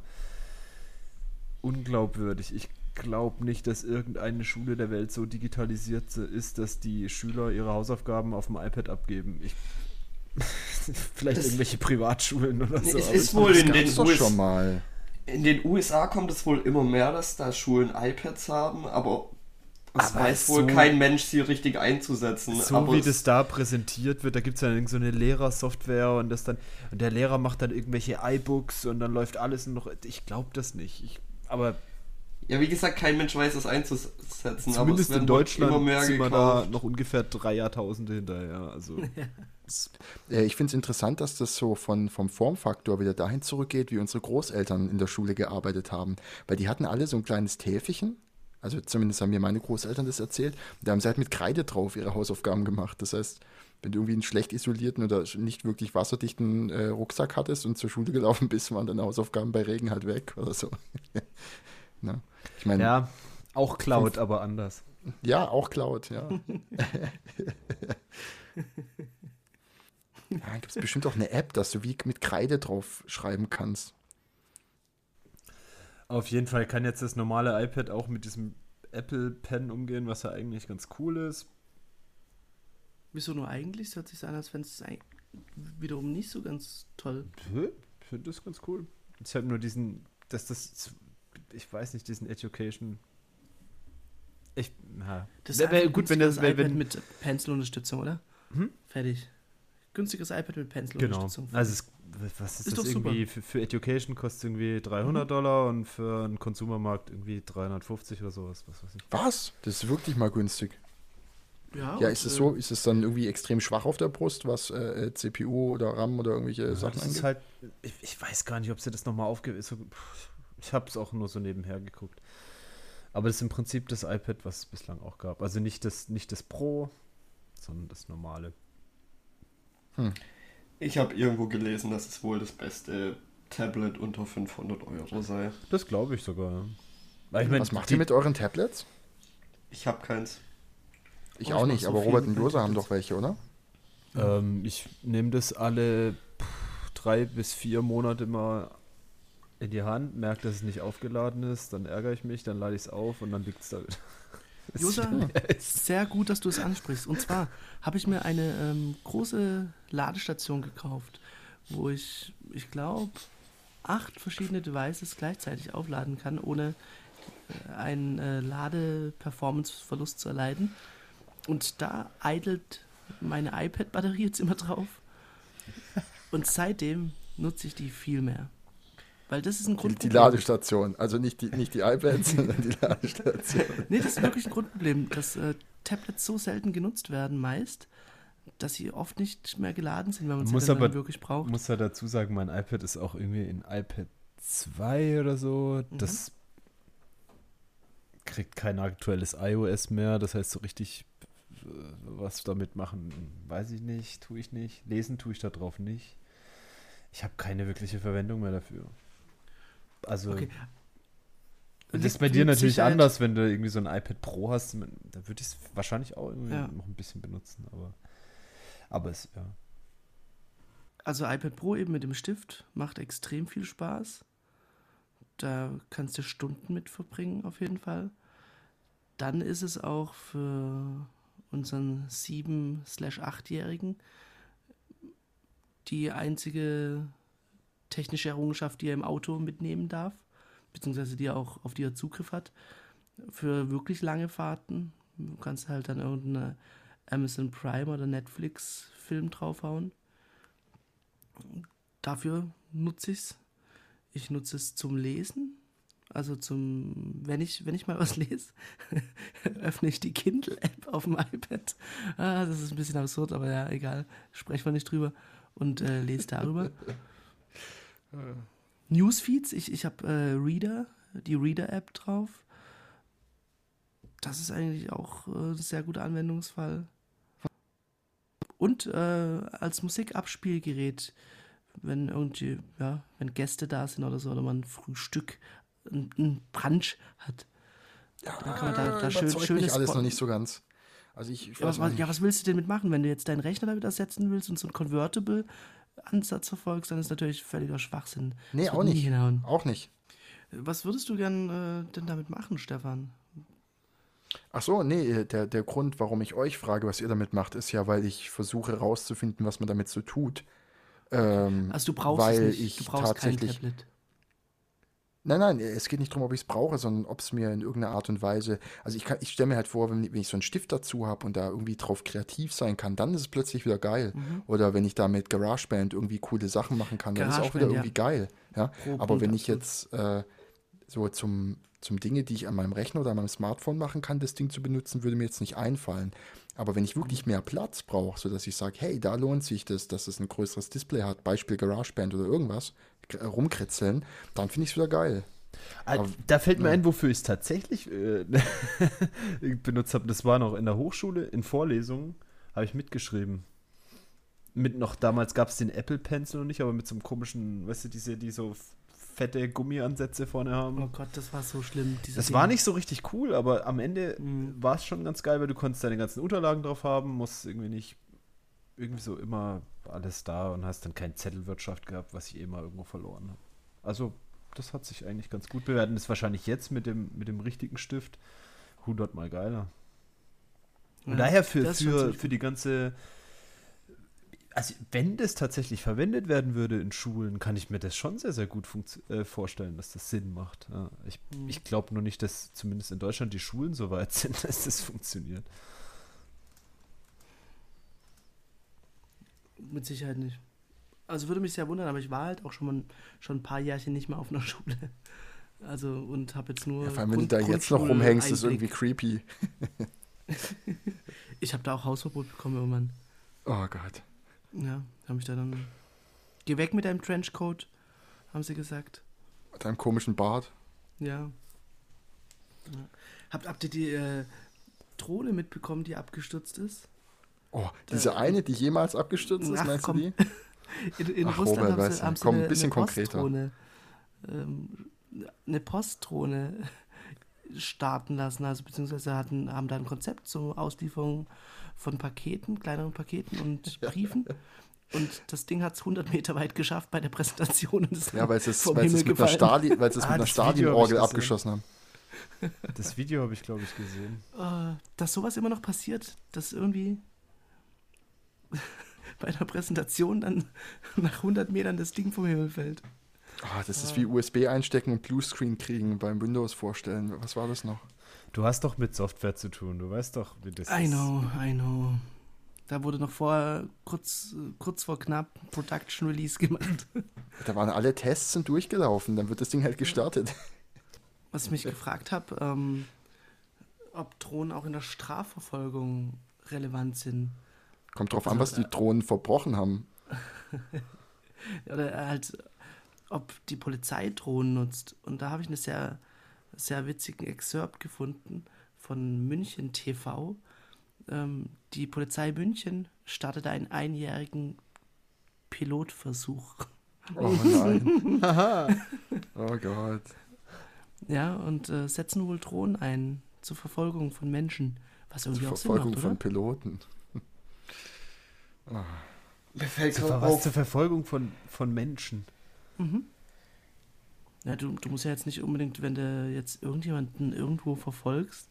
unglaubwürdig. Ich glaube nicht, dass irgendeine Schule der Welt so digitalisiert ist, dass die Schüler ihre Hausaufgaben auf dem iPad abgeben. Ich Vielleicht
Es-
irgendwelche Privatschulen oder so.
es ist wohl
das
in den
doch
US
schon mal.
In den USA kommt es wohl immer mehr, dass da Schulen iPads haben, aber es
Aber
weiß wohl
so-
kein Mensch, sie richtig einzusetzen.
so
aber
wie das da präsentiert wird, da gibt es dann irgend so eine Lehrersoftware und das dann und der Lehrer macht dann irgendwelche iBooks und dann läuft alles noch. Ich glaube das nicht. Ich, aber
Ja, wie gesagt, kein Mensch weiß es einzusetzen.
zumindest
aber es
in Deutschland
immer mehr
sind wir da noch ungefähr drei Jahrtausende hinterher. Also
Ich finde es interessant, dass das so von, vom Formfaktor wieder dahin zurückgeht, wie unsere Großeltern in der Schule gearbeitet haben. Weil die hatten alle so ein kleines Täfelchen. Also zumindest haben mir meine Großeltern das erzählt. Da haben sie halt mit Kreide drauf ihre Hausaufgaben gemacht. Das heißt, wenn du irgendwie einen schlecht isolierten oder nicht wirklich wasserdichten äh, Rucksack hattest und zur Schule gelaufen bist, waren deine Hausaufgaben bei Regen halt weg oder so. Na, ich meine, ja.
ja, auch Cloud, aber anders.
auch Cloud, ja. ja, gibt es bestimmt auch eine App, dass du wie mit Kreide drauf schreiben kannst.
Auf jeden Fall kann jetzt das normale iPad auch mit diesem Apple Pen umgehen, was ja eigentlich ganz cool ist.
Wieso nur eigentlich? Es hört sich an, als wenn es wiederum nicht so ganz toll.
Ich finde das ganz cool. Ich habe nur diesen, dass das, ich weiß nicht, diesen Education. Ich, na.
Das
Wär- wär gut, wenn das, wenn,
iPad
wenn,
mit Pencil-Unterstützung, oder?
Hm?
Fertig. Günstiges iPad mit
genau.
Pencil-Unterstützung.
Also es, was ist,
Ist
das irgendwie für, für Education kostet es irgendwie 300
Mhm.
Dollar und für einen Konsumermarkt irgendwie 350 oder sowas, was weiß ich.
Was? Das ist wirklich mal günstig.
ja,
Ja, ist es
äh,
so? Ist es dann irgendwie extrem schwach auf der Brust, was äh, äh, CPU oder RAM oder irgendwelche
Ja,
Sachen
das
angeht?
ist halt, ich, ich weiß gar nicht, ob sie das nochmal aufge... So, pff, ich habe es auch nur so nebenher geguckt. Aber das ist im Prinzip das iPad, was es bislang auch gab. Also nicht das, nicht das Pro, sondern das normale.
Ich habe irgendwo gelesen, dass es wohl das beste Tablet unter 500 Euro sei.
Das glaube ich sogar. ich mein,
was macht ihr mit euren Tablets?
Ich habe keins.
Ich
Oh, ich
auch
mach
nicht,
so
aber Robert und Josa
meinen
haben doch welche, oder?
Ähm, ich nehme das alle pff, drei bis vier Monate mal in die Hand, merke, dass es nicht aufgeladen ist, dann ärgere ich mich, dann lade ich es auf und dann liegt es da
Josa, sehr gut, dass du es ansprichst. Und zwar habe ich mir eine ähm, große Ladestation gekauft, wo ich, ich glaube, acht verschiedene Devices gleichzeitig aufladen kann, ohne äh, einen äh, Lade-Performance-Verlust zu erleiden. Und da eidelt meine iPad-Batterie jetzt immer drauf. Und seitdem nutze ich die viel mehr. Weil das ist ein Grundproblem.
die Ladestation. Also nicht die, nicht die iPads, sondern die Ladestation.
Nee, das ist wirklich ein Grundproblem, dass äh, Tablets so selten genutzt werden, meist, dass sie oft nicht mehr geladen sind, wenn man sie
Muss
dann
aber-
wirklich
Ich
braucht.
muss ja dazu sagen, mein iPad ist auch irgendwie in iPad 2 oder so.
Mhm.
Das kriegt kein aktuelles iOS mehr. Das heißt, so richtig äh, was damit machen, weiß ich nicht, tue ich nicht. Lesen tue ich da drauf nicht. Ich habe keine wirkliche Verwendung mehr dafür. Also,
Okay.
das ist bei dir natürlich
Sicherheit-
anders, wenn du irgendwie so ein iPad Pro hast. Da würde ich es wahrscheinlich auch irgendwie
Ja.
noch ein bisschen benutzen, aber, aber es, ja.
Also iPad Pro eben mit dem Stift macht extrem viel Spaß. Da kannst du Stunden mit verbringen, auf jeden Fall. dann ist es auch für unseren 7- 8-Jährigen die einzige technische Errungenschaft, die er im Auto mitnehmen darf, beziehungsweise die er auch, auf die er Zugriff hat, für wirklich lange Fahrten. Du kannst halt dann irgendeine Amazon Prime oder Netflix Film draufhauen. Dafür nutze ich es. Ich nutze es zum Lesen. Also zum, wenn ich, wenn ich mal was lese, öffne ich die Kindle-App auf dem iPad. Ah, das ist ein bisschen absurd, aber ja, egal. Sprechen wir nicht drüber und äh, lese darüber. Newsfeeds, ich, ich habe äh, Reader, die Reader-App drauf. Das ist eigentlich auch äh, ein sehr guter Anwendungsfall. Und äh, als Musikabspielgerät, wenn irgendwie, ja, wenn Gäste da sind oder so, oder man ein Frühstück, ein, ein Brunch hat.
Ja,
Dann kann man da, da schön, schönes
mich alles
Spot-
noch nicht so ganz. Also ich, ich
ja was, ja, was willst du denn mitmachen? Wenn du jetzt deinen Rechner damit ersetzen willst und so einen Convertible-Ansatz verfolgst, dann ist natürlich völliger Schwachsinn.
nee,
Das
auch nicht.
hinhauen.
Auch nicht.
Was würdest du gern äh, denn damit machen, Stefan?
Ach so, nee, der, der Grund, warum ich euch frage, was ihr damit macht, ist ja, weil ich versuche herauszufinden, was man damit so tut. Ähm,
Also du brauchst
weil
es nicht.
ich
Du brauchst kein
tatsächlich.
Tablet.
Nein, nein, es geht nicht darum, ob ich es brauche, sondern ob es mir in irgendeiner Art und Weise. Also ich, kann- ich stelle mir halt vor, wenn, wenn ich so einen Stift dazu habe und da irgendwie drauf kreativ sein kann, dann ist es plötzlich wieder geil.
Mhm.
Oder wenn ich da mit GarageBand irgendwie coole Sachen machen kann, dann ist es auch wieder irgendwie geil. Ja? Aber wenn ich jetzt äh, so zum, zum Dinge, die ich an meinem Rechner oder an meinem Smartphone machen kann, das Ding zu benutzen, würde mir jetzt nicht einfallen. Aber wenn ich wirklich mehr Platz brauche, sodass ich sage, hey, da lohnt sich das, dass es ein größeres Display hat, Beispiel GarageBand oder irgendwas, rumkritzeln, dann finde ich es wieder geil.
Ah, Da fällt mir ein, wofür ich es tatsächlich äh, benutzt habe. Das war noch in der Hochschule, in Vorlesungen, habe ich mitgeschrieben. Mit noch, damals gab es den Apple Pencil noch nicht, aber mit so einem komischen, weißt du, diese, die so fette Gummiansätze vorne haben.
Oh Gott, das war so schlimm. diese
Das
Dinge.
war nicht so richtig cool, aber am Ende
Mhm.
war es schon ganz geil, weil du konntest deine ganzen Unterlagen drauf haben, musst irgendwie nicht irgendwie so immer alles da und hast dann keine Zettelwirtschaft gehabt, was ich eh mal irgendwo verloren habe. Also, das hat sich eigentlich ganz gut bewährt und ist wahrscheinlich jetzt mit dem, mit dem richtigen Stift hundertmal geiler. Und
Ja,
daher für, für, für die ganze. Also, wenn das tatsächlich verwendet werden würde in Schulen, kann ich mir das schon sehr, sehr gut äh, vorstellen, dass das Sinn macht. Ja, ich
Mhm.
ich glaube nur nicht, dass zumindest in Deutschland die Schulen so weit sind, dass das funktioniert.
Mit Sicherheit nicht. Also würde mich sehr wundern, aber ich war halt auch schon, mal, schon ein paar Jährchen nicht mehr auf einer Schule. Also und habe jetzt nur.
Ja, vor allem, wenn du
Grund-
da jetzt noch rumhängst, ist irgendwie creepy.
Ich habe da auch Hausverbot bekommen irgendwann.
Oh Gott.
Ja, haben mich da dann. Geh weg mit deinem Trenchcoat, haben sie gesagt.
Mit deinem komischen Bart.
Ja. ja. Habt, habt ihr die äh, Drohne mitbekommen, die abgestürzt ist?
Oh, diese eine, die jemals abgestürzt ist,
Ach,
meinst
komm.
du die?
In, in
Ach,
Russland
Robert,
haben sie, haben sie
komm, ein
eine,
bisschen
eine
konkreter.
Postdrohne, ähm, eine Postdrohne starten lassen, also beziehungsweise hatten, haben da ein Konzept zur Auslieferung von Paketen, kleineren Paketen und Briefen. Und das Ding hat es 100 Meter weit geschafft bei der Präsentation. Und ist
Ja, weil sie es
vom
es mit einer. Stali, weil sie es
Ah,
mit einer
hab
Stadionorgel
gesehen.
abgeschossen haben.
Das Video habe ich, glaube ich, gesehen.
Äh, dass sowas immer noch passiert, dass irgendwie bei der Präsentation dann nach 100 Metern das Ding vom Himmel fällt.
Ah, das ist wie USB einstecken und Bluescreen kriegen beim Windows vorstellen. Was war das noch?
Du hast doch mit Software zu tun, du weißt doch, wie das
I
ist.
know, I know. Da wurde noch vor, kurz, kurz vor knapp Production Release gemacht.
Da waren alle Tests sind durchgelaufen, dann wird das Ding halt gestartet.
Was ich mich gefragt habe, ähm, ob Drohnen auch in der Strafverfolgung relevant sind.
Kommt drauf an, was die Drohnen verbrochen haben.
Oder halt, ob die Polizei Drohnen nutzt. Und da habe ich einen sehr, sehr witzigen Excerpt gefunden von München TV. Ähm, die Polizei München startete einen einjährigen Pilotversuch.
Oh nein. oh Gott.
Ja, und äh, setzen wohl Drohnen ein zur Verfolgung von Menschen. Was
Zur
irgendwie auch Sinn
Verfolgung
macht,
von
oder?
Mir fällt
Zur,
gerade
was
auf,
zur Verfolgung von, von Menschen.
Mhm. Ja, du, du musst ja jetzt nicht unbedingt, wenn du jetzt irgendjemanden irgendwo verfolgst,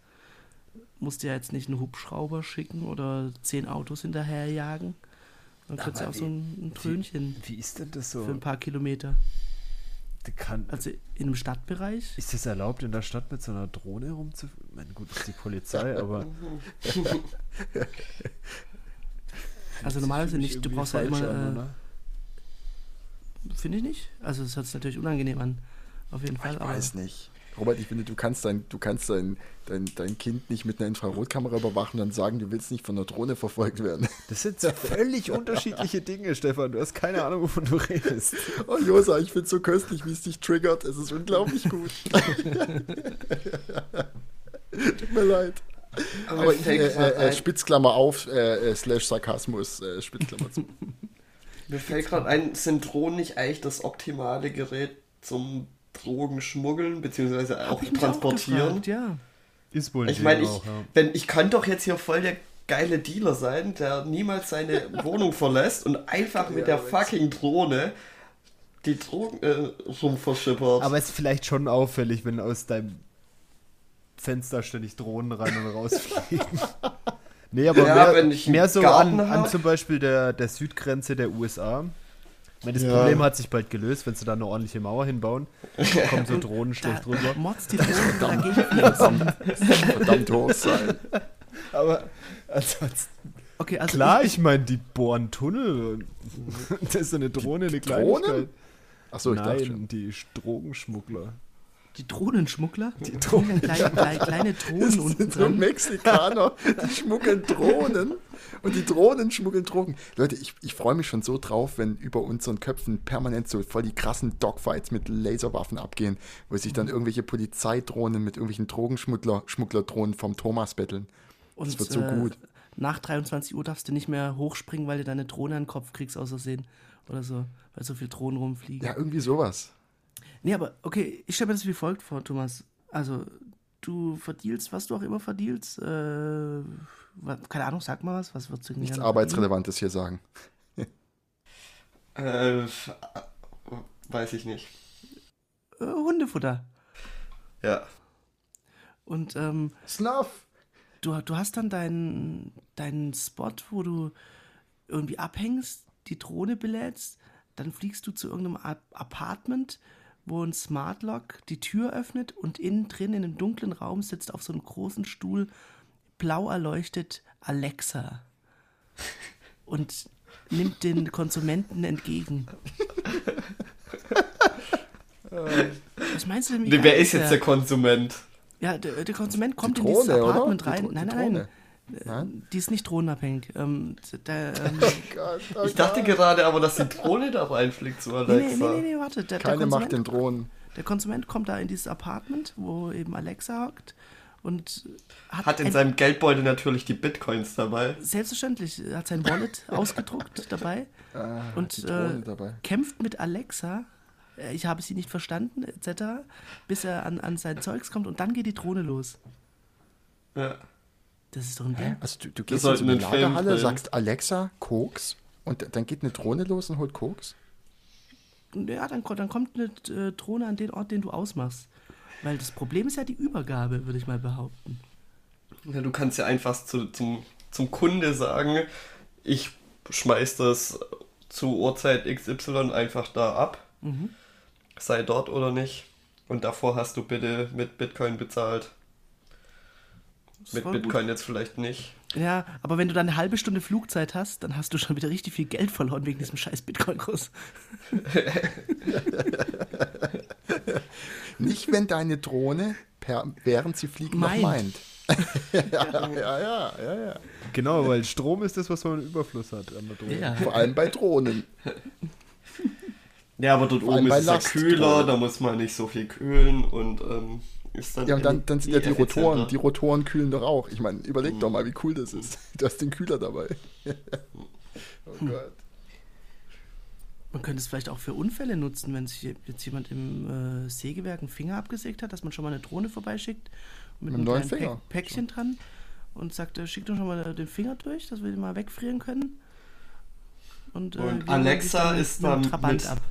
musst du ja jetzt nicht einen Hubschrauber schicken oder zehn Autos hinterherjagen. Dann könntest du auch so ein, ein Trönchen
Wie ist denn das so?
für ein paar Kilometer.
Kann,
Also in einem Stadtbereich.
ist es erlaubt, in der Stadt mit so einer Drohne rumzufliegen? Mein gut, ist die Polizei, aber
Also normalerweise nicht. Du brauchst ja immer,
an,
äh,
oder?
finde ich nicht. Also es hört sich natürlich unangenehm an. Auf jeden Fall.
Ich
aber
weiß nicht. Robert, ich finde, du kannst dein, du kannst dein, dein, dein Kind nicht mit einer Infrarotkamera überwachen und sagen, du willst nicht von einer Drohne verfolgt werden.
Das sind so völlig unterschiedliche Dinge, Stefan. Du hast keine Ahnung, wovon du redest.
Oh Josa, ich finde es so köstlich, wie es dich triggert. Es ist unglaublich gut. Tut mir leid.
Aber
Aber
fällt
äh, äh,
ein-
Spitzklammer auf, äh, äh, slash Sarkasmus, äh, Spitzklammer zu.
Mir fällt gerade ein, sind Drohnen nicht eigentlich das optimale Gerät zum Drogenschmuggeln, beziehungsweise auch
Hab ich mich auch
transportieren?
gefragt, ja.
Ist wohl
ich meine, ich, wenn, ich kann doch jetzt hier voll der geile Dealer sein, der niemals seine Wohnung verlässt und einfach mit der fucking Drohne die Drogen äh, rumverschippert.
Aber es ist vielleicht schon auffällig, wenn aus deinem Fenster ständig Drohnen rein und raus fliegen. Nee, aber
Ja,
mehr,
ich
mehr so an, an zum Beispiel der, der Südgrenze der USA. Ich meine, das
Ja.
Problem hat sich bald gelöst, wenn sie da eine ordentliche Mauer hinbauen. kommen so Drohnen schlecht
Da
rüber.
motzt die Drohne dagegen fliegen.
Verdammt hoch sein.
Aber ansonsten,
Okay, also
klar, ich meine, die bohren Tunnel. das ist so eine Drohne, eine
Drohnen?
Kleinigkeit.
Achso, ich dachte
Nein,
schon.
die Drogenschmuggler.
Die Drohnenschmuggler, die
Drohnen-
kleine, kleine, kleine Drohnen unten dran.
Mexikaner, die schmuggeln Drohnen und die Drohnen schmuggeln Drogen. Leute, ich, ich freue mich schon so drauf, wenn über unseren Köpfen permanent so voll die krassen Dogfights mit Laserwaffen abgehen, wo sich dann irgendwelche Polizeidrohnen mit irgendwelchen Drogenschmuggler, Schmugglerdrohnen vom Thomas betteln. Das wird so
äh,
gut.
Nach 23 Uhr darfst du nicht mehr hochspringen, weil du deine Drohne an den Kopf kriegst, aus Versehen. Oder so, weil so viel Drohnen rumfliegen.
Ja, irgendwie sowas.
Nee, aber okay, ich stelle mir das wie folgt vor, Thomas. Also, du verdielst, was du auch immer verdielst. Äh, keine Ahnung, sag mal was. Was würdest du
Nichts Arbeitsrelevantes hier sagen.
äh, weiß ich nicht.
Äh, Hundefutter.
Ja.
Und ähm,
Snuff!
du, du hast dann deinen, deinen Spot, wo du irgendwie abhängst, die Drohne belädst, dann fliegst du zu irgendeinem Ap Apartment, wo ein Smart Lock die Tür öffnet und innen drin in einem dunklen Raum sitzt auf so einem großen Stuhl blau erleuchtet Alexa und nimmt den Konsumenten entgegen. Was meinst du denn?
Nee, wer ist jetzt der Konsument?
Ja, der, der Konsument kommt
Die
in dieses
oder?
Apartment
Die
rein. Nein, nein,
Drohne.
nein.
Nein?
Die ist nicht drohnenabhängig. Ähm, der, ähm,
Gott, oh
Ich dachte
Gott.
gerade aber, dass die Drohne da reinfliegt zu
nee, nee,
Alexa.
nee, nee, nee, warte. Der, der,
Keine Macht
Konsument,
den Drohnen.
der Konsument kommt da in dieses Apartment, wo eben Alexa hockt und hat,
Hat in
ein,
seinem Geldbeutel natürlich die Bitcoins dabei.
selbstverständlich hat sein Wallet ausgedruckt dabei
Ah,
und äh,
dabei.
kämpft mit Alexa. äh, Ich habe sie nicht verstanden, etc., bis er an, an sein Zeugs kommt und dann geht die Drohne los.
Ja.
Das ist doch ein Ding.
Also du, du gehst in
sollten
so eine Lagerhalle, sagst Alexa, Koks und dann geht eine Drohne los und holt Koks?
Ja, dann, dann kommt eine äh, Drohne an den Ort, den du ausmachst. Weil das Problem ist ja die Übergabe, würde ich mal behaupten.
Ja, du kannst ja einfach zu, zum, zum Kunde sagen, ich schmeiß das zu Uhrzeit XY einfach da ab.
Mhm.
Sei dort oder nicht. Und davor hast du bitte mit Bitcoin bezahlt. Mit
voll gut.
Bitcoin jetzt vielleicht nicht.
Ja, aber wenn du dann eine halbe Stunde Flugzeit hast, dann hast du schon wieder richtig viel Geld verloren wegen diesem scheiß Bitcoin-Kurs.
Nicht, wenn deine Drohne, per, während sie fliegt, noch
Meint.
meint. ja, ja, ja, ja, ja.
Genau, weil Strom ist das, was man im Überfluss hat an der Drohne.
Ja.
Vor allem bei Drohnen.
Ja, aber dort
Vor
oben
bei
ist es ja kühler, da muss man nicht so viel kühlen und ähm, ist dann.
Ja, und dann, dann sind ja die. Rotoren, die Rotoren kühlen doch auch. Ich meine, überleg doch mal, wie cool das ist. Du hast den Kühler dabei. oh Gott.
Man könnte es vielleicht auch für Unfälle nutzen, wenn sich jetzt jemand im äh, Sägewerk einen Finger abgesägt hat, dass man schon mal eine Drohne vorbeischickt mit,
Mit
einem
neuen
kleinen
Finger.
Päck, Päckchen dran und sagt, äh, schickt doch schon mal den Finger durch, dass wir den mal wegfrieren können. Und, äh,
Und Alexa ist dann
Trabant
mit-
ab,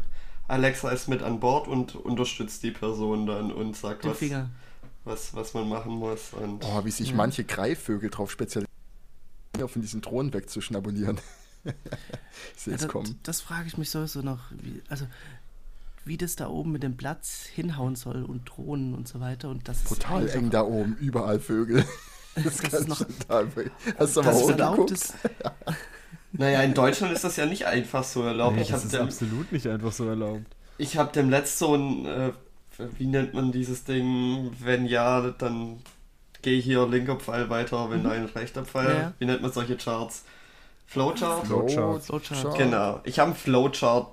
Alexa ist mit an Bord und unterstützt die Person dann und sagt
den
was.
Finger.
was, was man machen muss. Und
Oh, wie sich manche Greifvögel drauf spezialisieren, von diesen Drohnen wegzuschnabulieren. ich sehe
Ja,
es
das,
kommen.
das frage ich mich sowieso noch, wie, also wie das da oben mit dem Platz hinhauen soll und Drohnen und so weiter und das ist
Brutal
eigentlich
eng da oben, überall Vögel. Das,
Das ist noch-
total. Hast du mal
das ist erlaubt ist,
naja, in Deutschland ist das ja nicht einfach so erlaubt.
Nee,
ich
das
habe
ist
dem,
absolut nicht einfach so erlaubt.
ich hab dem letzt so ein, äh, wie nennt man dieses Ding? Wenn ja, dann geh hier linker Pfeil weiter, wenn nein, rechter Pfeil.
Ja.
Wie nennt man solche Charts? Flowchart?
Flowchart.
Flowchart.
Genau. Ich habe einen Flowchart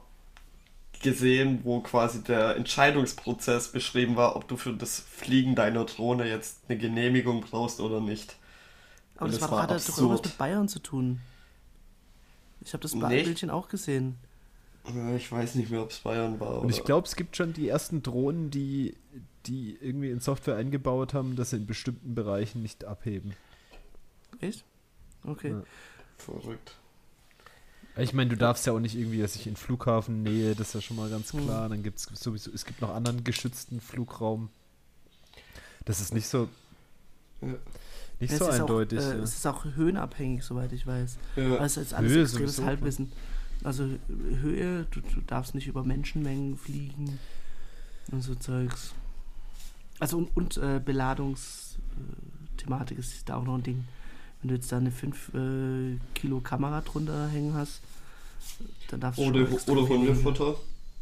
gesehen, wo quasi der Entscheidungsprozess beschrieben war, ob du für das Fliegen deiner Drohne jetzt eine Genehmigung brauchst oder nicht.
aber
Und
das
das
war,
war
hat doch irgendwas mit Bayern zu tun. Ich habe das? Bildchen auch gesehen.
Ich weiß nicht mehr, ob es Bayern war.
Und ich glaube, es gibt schon die ersten Drohnen, die, die irgendwie in Software eingebaut haben, dass sie in bestimmten Bereichen nicht abheben.
Echt? Okay.
Ja.
Verrückt.
Ich meine, du darfst ja auch nicht irgendwie, dass ich in Flughafennähe, das ist ja schon mal ganz
Hm.
klar. Dann gibt es sowieso, es gibt noch anderen geschützten Flugraum. Das ist nicht so,
Ja.
Nicht
Es
so eindeutig.
Auch, äh,
ja.
Es ist auch höhenabhängig, soweit ich weiß.
Ja.
Also ist alles
Höhe
extremes
sowieso,
Halbwissen. Also Höhe, du, du darfst nicht über Menschenmengen fliegen und so Zeugs. Also und, und äh, Beladungsthematik ist da auch noch ein Ding. Wenn du jetzt da eine 5 äh, Kilo Kamera drunter hängen hast, dann darfst du
Oder, oder. Hundefutter.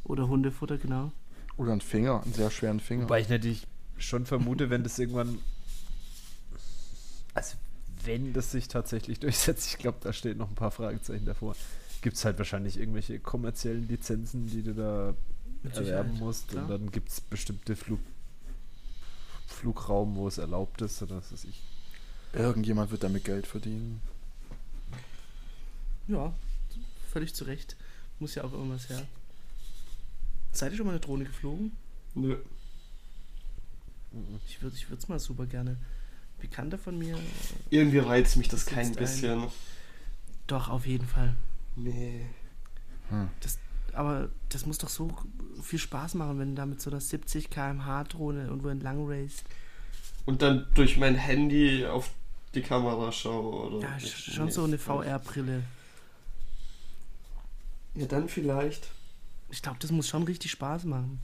Oder Hundefutter, genau.
Oder ein Finger, einen sehr schweren Finger.
Wobei ich natürlich schon vermute, wenn das irgendwann. Also, wenn das sich tatsächlich durchsetzt, ich glaube, da stehen noch ein paar Fragezeichen davor. Gibt es halt wahrscheinlich irgendwelche kommerziellen Lizenzen, die du da
Mit
erwerben musst.
klar.
Und dann gibt es bestimmte Flug Flugraum, wo es erlaubt ist oder was weiß ich.
Irgendjemand wird damit Geld verdienen.
Ja, völlig zu Recht. Muss ja auch irgendwas her. Seid ihr schon mal eine Drohne geflogen?
Nö.
Ich würde ich es mal super gerne. Bekannter von mir,
Irgendwie reizt mich das kein
Sitzt ein.
bisschen.
doch, auf jeden Fall.
Nee.
Aber das muss doch so viel Spaß machen, wenn du da mit so einer 70 km/h Drohne irgendwo entlang raced.
Und dann durch mein Handy auf die Kamera schaue oder.
Ja,
Ich-
schon
nee.
so eine VR-Brille.
Ja, dann vielleicht.
Ich glaube, das muss schon richtig Spaß machen.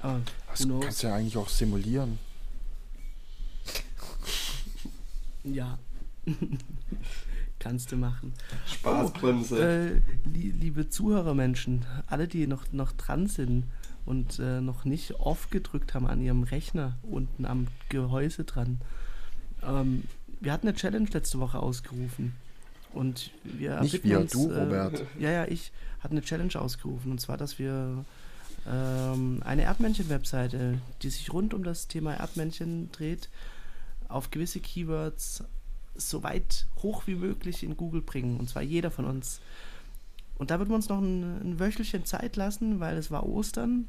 Aber
Das
knows?
kannst du ja eigentlich auch simulieren.
Ja. Kannst du machen.
Spaßbremse.
Äh, li liebe Zuhörermenschen, alle, die noch, noch dran sind und äh, noch nicht off gedrückt haben an ihrem Rechner unten am Gehäuse dran. Ähm, wir hatten eine Challenge letzte Woche ausgerufen. Und wir
Nicht wir,
uns,
du,
äh,
Robert.
Ja, ja, ich hatte eine Challenge ausgerufen. Und zwar, dass wir ähm, eine Erdmännchen-Webseite, die sich rund um das Thema Erdmännchen dreht, auf gewisse Keywords so weit hoch wie möglich in Google bringen. Und zwar jeder von uns. Und da würden wir uns noch ein, ein Wöchelchen Zeit lassen, weil es war Ostern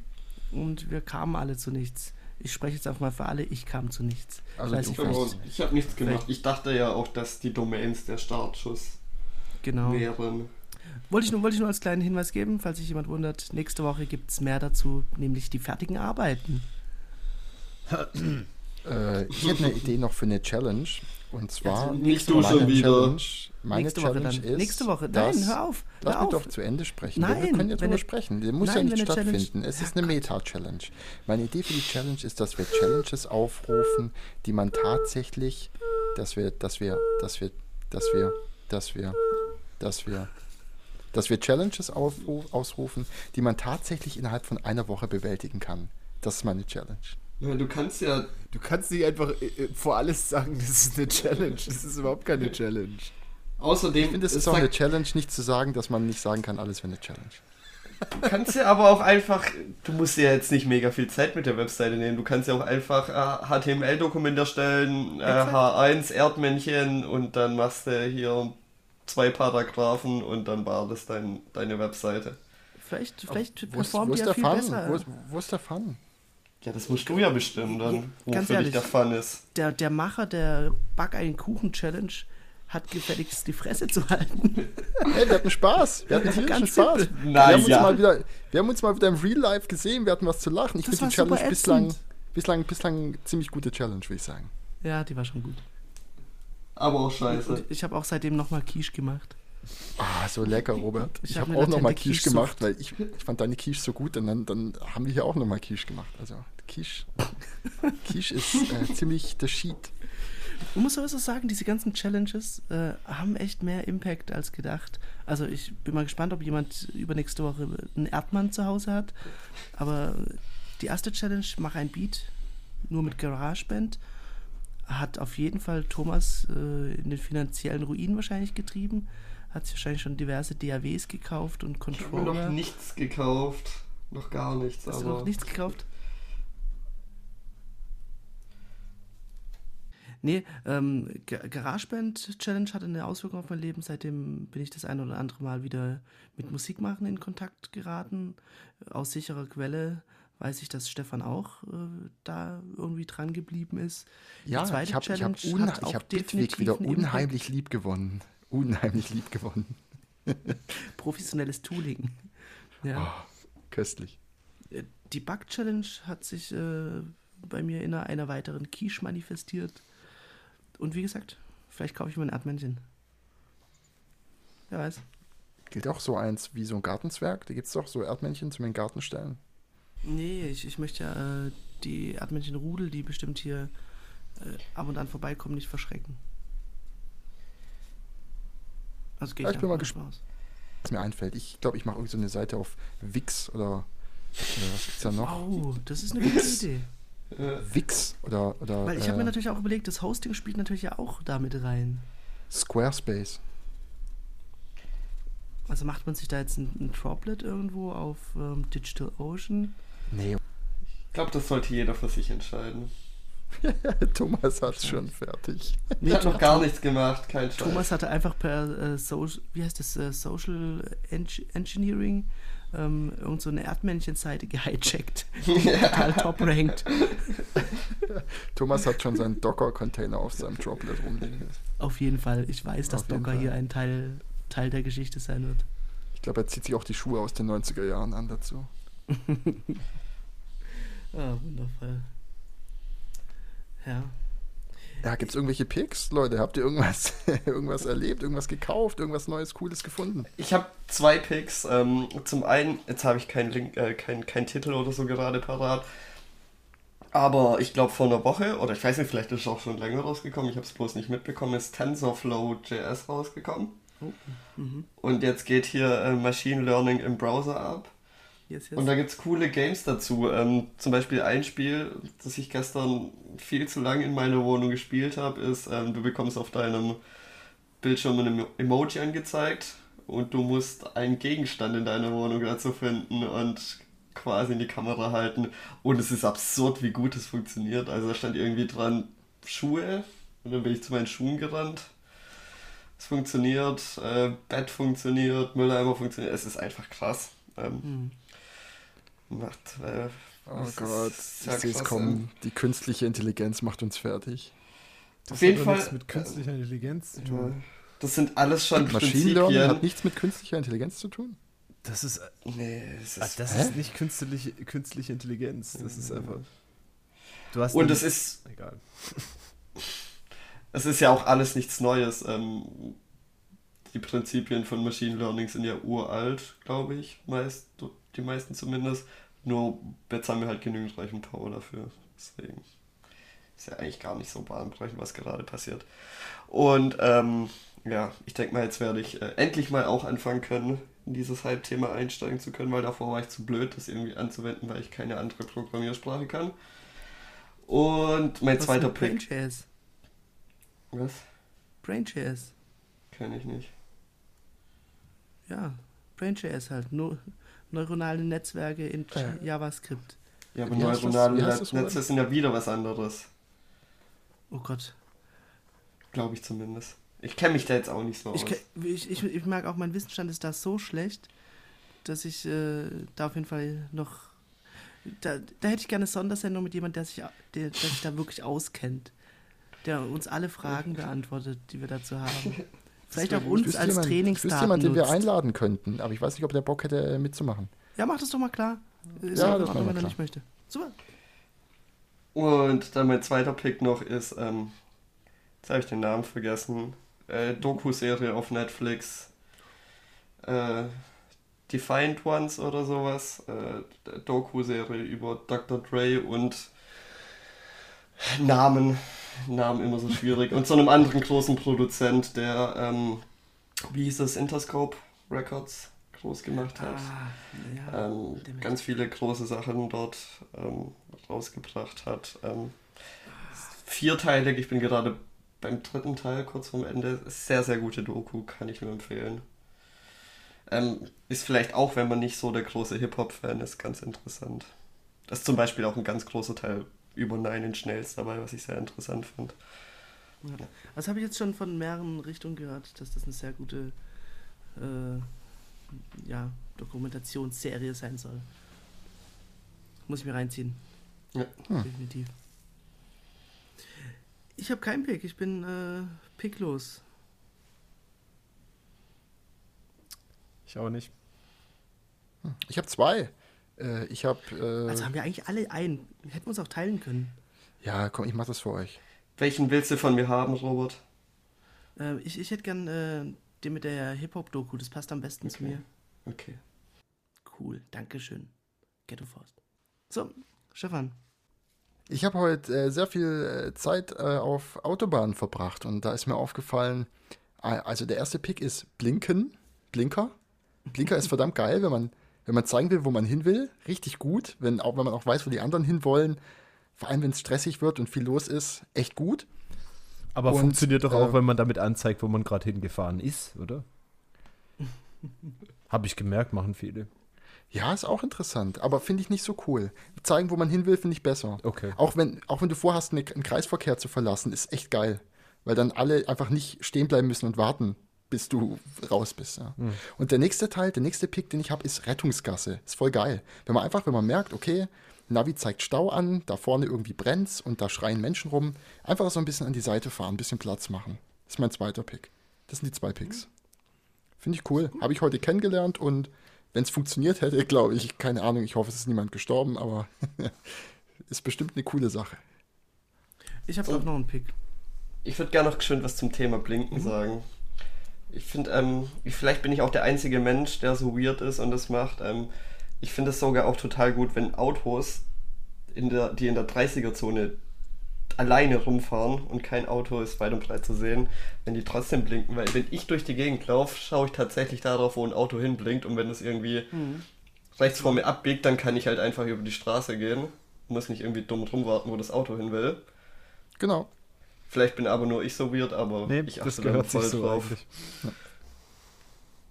und wir kamen alle zu nichts. Ich spreche jetzt einfach mal für alle, ich kam zu nichts.
Also
ich
Ich habe nichts gemacht. Ich dachte ja auch, dass die Domains der Startschuss
Genau.
wären.
Wollte ich, nur, wollte ich nur als kleinen Hinweis geben, falls sich jemand wundert. Nächste Woche gibt es mehr dazu, nämlich die fertigen Arbeiten.
Äh, ich hätte eine Idee noch für eine Challenge. Und zwar,
Also
Nicht du
meine
schon wieder.
Challenge, meine
nächste Woche
Challenge
dann.
ist.
nächste Woche.
dass-
Nein, hör auf.
Lass mich doch zu Ende sprechen.
Nein,
wir können ja drüber
eine-
sprechen. Der muss
Nein,
ja nicht
wenn eine Challenge-
stattfinden. Es ist eine Meta-Challenge. Meine Idee für die Challenge ist, dass wir Challenges aufrufen, die man tatsächlich, dass wir, dass wir, dass wir, dass wir, dass wir, dass wir, dass wir Challenges aufru- ausrufen, die man tatsächlich innerhalb von einer Woche bewältigen kann. Das ist meine Challenge.
Ja, du kannst ja.
Du kannst nicht einfach äh, vor alles sagen, das ist eine Challenge. Das ist überhaupt keine Challenge.
Außerdem,
Ich finde, es ist auch eine challenge nicht zu sagen, dass man nicht sagen kann, alles wäre eine Challenge.
du kannst ja aber auch einfach. Du musst ja jetzt nicht mega viel Zeit mit der Webseite nehmen. Du kannst ja auch einfach äh, HTML-Dokument erstellen, äh,
Exakt.
H1, Erdmännchen und dann machst du hier zwei Paragraphen und dann war das dein, deine Webseite.
Vielleicht, vielleicht
Wo ist,
performt
wo
die
ist
ja
der
viel
Fun?
besser.
Wo ist, wo ist der Fun?
Ja, das musst du ja bestimmen dann, wo
Ganz
für
ehrlich.
dich der Fun ist.
Der, der Macher der Back einen Kuchen Challenge hat gefälligst die Fresse zu halten.
Hey, wir hatten Spaß. Wir hatten tierischen
Ganz
Spaß.
simpel.
wir, haben uns
Naja.
mal wieder, wir haben uns mal wieder im Real Life gesehen, wir hatten was zu lachen. Ich finde die Challenge bislang, bislang, bislang ziemlich gute Challenge, würde ich sagen.
Ja, die war schon gut.
Aber auch scheiße.
Und ich habe auch seitdem nochmal Quiche gemacht.
Ah, so lecker, Robert.
Ich
Ich,
hab
habe auch nochmal Quiche gemacht, weil ich, ich fand deine Quiche so gut und dann, dann haben wir hier auch nochmal Quiche gemacht. Also Quiche, Quiche ist äh, ziemlich der Sheet.
Man muss sowieso sagen, diese ganzen Challenges äh, haben echt mehr Impact als gedacht. Also ich bin mal gespannt, ob jemand übernächste Woche einen Erdmann zu Hause hat. Aber die erste Challenge, mach ein Beat, nur mit GarageBand, hat auf jeden Fall Thomas äh, in den finanziellen Ruin wahrscheinlich getrieben. Hat sich wahrscheinlich schon diverse DAWs gekauft und
Ich habe
Controller.
noch nichts gekauft. Noch gar nichts,
Hast du noch nichts gekauft? Nee, ähm, Ga- GarageBand Challenge hatte eine Auswirkung auf mein Leben. Seitdem bin ich das ein oder andere Mal wieder mit Musik machen in Kontakt geraten. Aus sicherer Quelle weiß ich, dass Stefan auch äh, da irgendwie dran geblieben ist. Die
Ja,
zweite
ich habe ich hab ich hab
definitiv
Bitweg wieder unheimlich lieb gewonnen. Unheimlich lieb gewonnen.
Professionelles Tooling. Ja.
Oh, köstlich.
Äh, Die Bug Challenge hat sich äh, bei mir in einer, einer weiteren Quiche manifestiert. Und wie gesagt, vielleicht kaufe ich mir ein Erdmännchen. Wer weiß.
Gilt auch so eins wie so ein Gartenzwerg. Da gibt es doch so Erdmännchen zum in den Garten stellen.
Nee, ich, ich möchte ja äh, die Erdmännchen-Rudel, die bestimmt hier äh, ab und an vorbeikommen, nicht verschrecken. Also gehe
Ja,
ich,
ich bin mal gespannt.
aus.
Was mir einfällt. Ich glaube, ich mache irgendwie so eine Seite auf Wix oder, oder was gibt's da noch?
Wow, das ist eine gute Idee.
Wix oder, oder
Weil ich habe mir
äh,
natürlich auch überlegt, das Hosting spielt natürlich ja auch damit rein.
Squarespace.
Also macht man sich da jetzt ein, ein Droplet irgendwo auf ähm, DigitalOcean?
Nee,
ich glaube, das sollte jeder für sich entscheiden.
Thomas hat's schon fertig.
Ich habe noch gar nichts gemacht, kein Scheiß.
Thomas hatte einfach per äh, Social, wie heißt das, äh, Social Eng Engineering ähm, irgend so eine Erdmännchen-Seite gehijackt. Total top-ranked.
Thomas hat schon seinen Docker-Container auf seinem Droplet rumliegen.
Auf jeden Fall. Ich weiß, dass Docker
Fall.
hier ein Teil, Teil der Geschichte sein wird.
Ich glaube, er zieht sich auch die Schuhe aus den 90er Jahren an dazu.
Ah, wundervoll. Ja.
Ja, gibt's irgendwelche Picks, Leute? Habt ihr irgendwas, irgendwas erlebt, irgendwas gekauft, irgendwas Neues, Cooles gefunden?
Ich habe zwei Picks. Ähm, zum einen, jetzt habe ich keinen Link, äh, kein, kein Titel oder so gerade parat. Aber ich glaube vor einer Woche, oder ich weiß nicht, vielleicht ist es auch schon länger rausgekommen, ich habe es bloß nicht mitbekommen, ist TensorFlow.js rausgekommen.
Oh. Mhm.
Und jetzt geht hier äh, Machine Learning im Browser ab.
Yes, yes.
Und da gibt es coole Games dazu. Ähm, zum Beispiel ein Spiel, das ich gestern viel zu lange in meiner Wohnung gespielt habe, ist, ähm, du bekommst auf deinem Bildschirm ein Emo- Emoji angezeigt und du musst einen Gegenstand in deiner Wohnung dazu finden und quasi in die Kamera halten. Und es ist absurd, wie gut es funktioniert. Also da stand irgendwie dran Schuhe und dann bin ich zu meinen Schuhen gerannt. Es funktioniert, äh, Bett funktioniert, Mülleimer funktioniert. Es ist einfach krass. Ähm,
Hm.
Macht, äh,
Oh Gott, ich sehe es kommen. Die künstliche Intelligenz macht uns fertig.
Das
Auf jeden
hat
Fall-
nichts mit künstlicher Intelligenz zu
Ja.
tun.
Das sind alles schon
Machine Learning
Prinzipien.
hat nichts mit künstlicher Intelligenz zu tun.
Das ist,
Nee, es
ah,
ist,
das
Hä?
ist nicht künstliche, künstliche Intelligenz. Das ist einfach. Du hast
und es ist,
Egal.
es ist ja auch alles nichts Neues. Ähm, die Prinzipien von Machine Learning sind ja uralt, glaube ich, meist, die meisten zumindest. Nur jetzt haben wir halt genügend Rechenpower dafür. Deswegen ist ja eigentlich gar nicht so bahnbrechend, was gerade passiert. Und ähm, ja, ich denke mal, jetzt werde ich äh, endlich mal auch anfangen können, in dieses Hype-Thema einsteigen zu können, weil davor war ich zu blöd, das irgendwie anzuwenden, weil ich keine andere Programmiersprache kann. Und mein
Was
zweiter Pick.
Brain.js.
Was?
Brain.js.
Kenne ich nicht.
Ja, Brain.js halt. Nur neuronale Netzwerke in
Äh.
JavaScript.
Ja, aber neuronale Netze sind ja wieder was anderes.
Oh Gott.
Glaube ich zumindest. Ich kenne mich da jetzt auch nicht so
Ich,
aus.
ich, ich, ich merke auch, mein Wissensstand ist da so schlecht, dass ich äh, da auf jeden Fall noch. Da, da hätte ich gerne eine Sondersendung mit jemandem, der sich, der, der sich da wirklich auskennt. Der uns alle Fragen beantwortet, die wir dazu haben. Vielleicht auch uns als
jemand, ich
Trainingsdaten
jemand, den wir einladen könnten, aber ich weiß nicht, ob der Bock hätte, äh, mitzumachen.
Ja, mach das doch mal klar. Ist
Ja,
auch
das wir
wenn er
klar.
nicht möchte. Super.
Und dann mein zweiter Pick noch ist, ähm, jetzt habe ich den Namen vergessen, äh, Doku-Serie auf Netflix, äh, Defiant Ones oder sowas, äh, Doku-Serie über Dr. Dre und Namen, Namen immer so schwierig. und so einem anderen großen Produzent, der, ähm, wie hieß das, Interscope Records groß gemacht hat.
Ah, ja,
ähm, ganz viele große Sachen dort ähm, rausgebracht hat. Ähm, vierteilig, ich bin gerade beim dritten Teil, kurz vorm Ende. Sehr, sehr gute Doku, kann ich nur empfehlen. Ähm, ist vielleicht auch, wenn man nicht so der große Hip-Hop-Fan ist, ganz interessant. Da ist zum Beispiel auch ein ganz großer Teil über Nine Inch Nails dabei, was ich sehr interessant fand.
Ja. Das habe ich jetzt schon von mehreren Richtungen gehört, dass das eine sehr gute äh, ja, Dokumentationsserie sein soll. Muss ich mir reinziehen.
Ja.
Hm.
Definitiv. Ich habe keinen Pick, ich bin äh, picklos.
Ich auch nicht.
Ich habe zwei. Äh, ich habe. Äh,
Also haben wir eigentlich alle einen. Hätten wir uns auch teilen können.
ja, komm, ich mach das für euch.
Welchen willst du von mir haben, Robert?
Äh, ich, ich hätte gern äh, den mit der Hip-Hop-Doku, das passt am besten zu
Okay.
mir.
Okay.
Cool, Dankeschön. Ghetto Faust. So, Stefan.
Ich habe heute äh, sehr viel äh, Zeit äh, auf Autobahnen verbracht und da ist mir aufgefallen, also der erste Pick ist Blinken, Blinker. Blinker ist verdammt geil, wenn man, wenn man zeigen will, wo man hin will. Richtig gut, wenn, auch, wenn man auch weiß, wo die anderen hinwollen. Vor allem, wenn es stressig wird und viel los ist, echt gut.
Aber
Und,
funktioniert doch auch,
äh,
wenn man damit anzeigt, wo man gerade hingefahren ist, oder? Habe ich gemerkt, machen viele.
Ja, ist auch interessant, aber finde ich nicht so cool. Zeigen, wo man hin will, finde ich besser.
Okay.
Auch wenn, auch wenn du vorhast, eine, einen Kreisverkehr zu verlassen, ist echt geil. Weil dann alle einfach nicht stehen bleiben müssen und warten, bis du raus bist. Ja. Und der nächste Teil, der nächste Pick, den ich habe, ist Rettungsgasse. Ist voll geil. Wenn man einfach, wenn man merkt, okay, Navi zeigt Stau an, da vorne irgendwie brennt's und da schreien Menschen rum, einfach so ein bisschen an die Seite fahren, ein bisschen Platz machen. Das ist mein zweiter Pick. Das sind die zwei Picks. Finde ich cool. Habe ich heute kennengelernt und wenn es funktioniert hätte, glaube ich, keine Ahnung, ich hoffe, es ist niemand gestorben, aber ist bestimmt eine coole Sache.
Ich habe auch noch einen Pick.
Ich würde gerne noch schön was zum Thema Blinken sagen. Ich finde, ähm, ich, vielleicht bin ich auch der einzige Mensch, der so weird ist und das macht. Ähm, ich finde es sogar auch total gut, wenn Autos, in der, die in der 30er-Zone alleine rumfahren und kein Auto ist weit und breit zu sehen, wenn die trotzdem blinken. Weil wenn ich durch die Gegend laufe, schaue ich tatsächlich darauf, wo ein Auto hinblinkt und wenn es irgendwie rechts vor mir abbiegt, dann kann ich halt einfach über die Straße gehen. Muss nicht irgendwie dumm rumwarten, wo das Auto hin will.
Genau.
Vielleicht bin aber nur ich so weird, aber
Nee,
ich
das
achte da
gehört sich
voll
so
drauf.
eigentlich.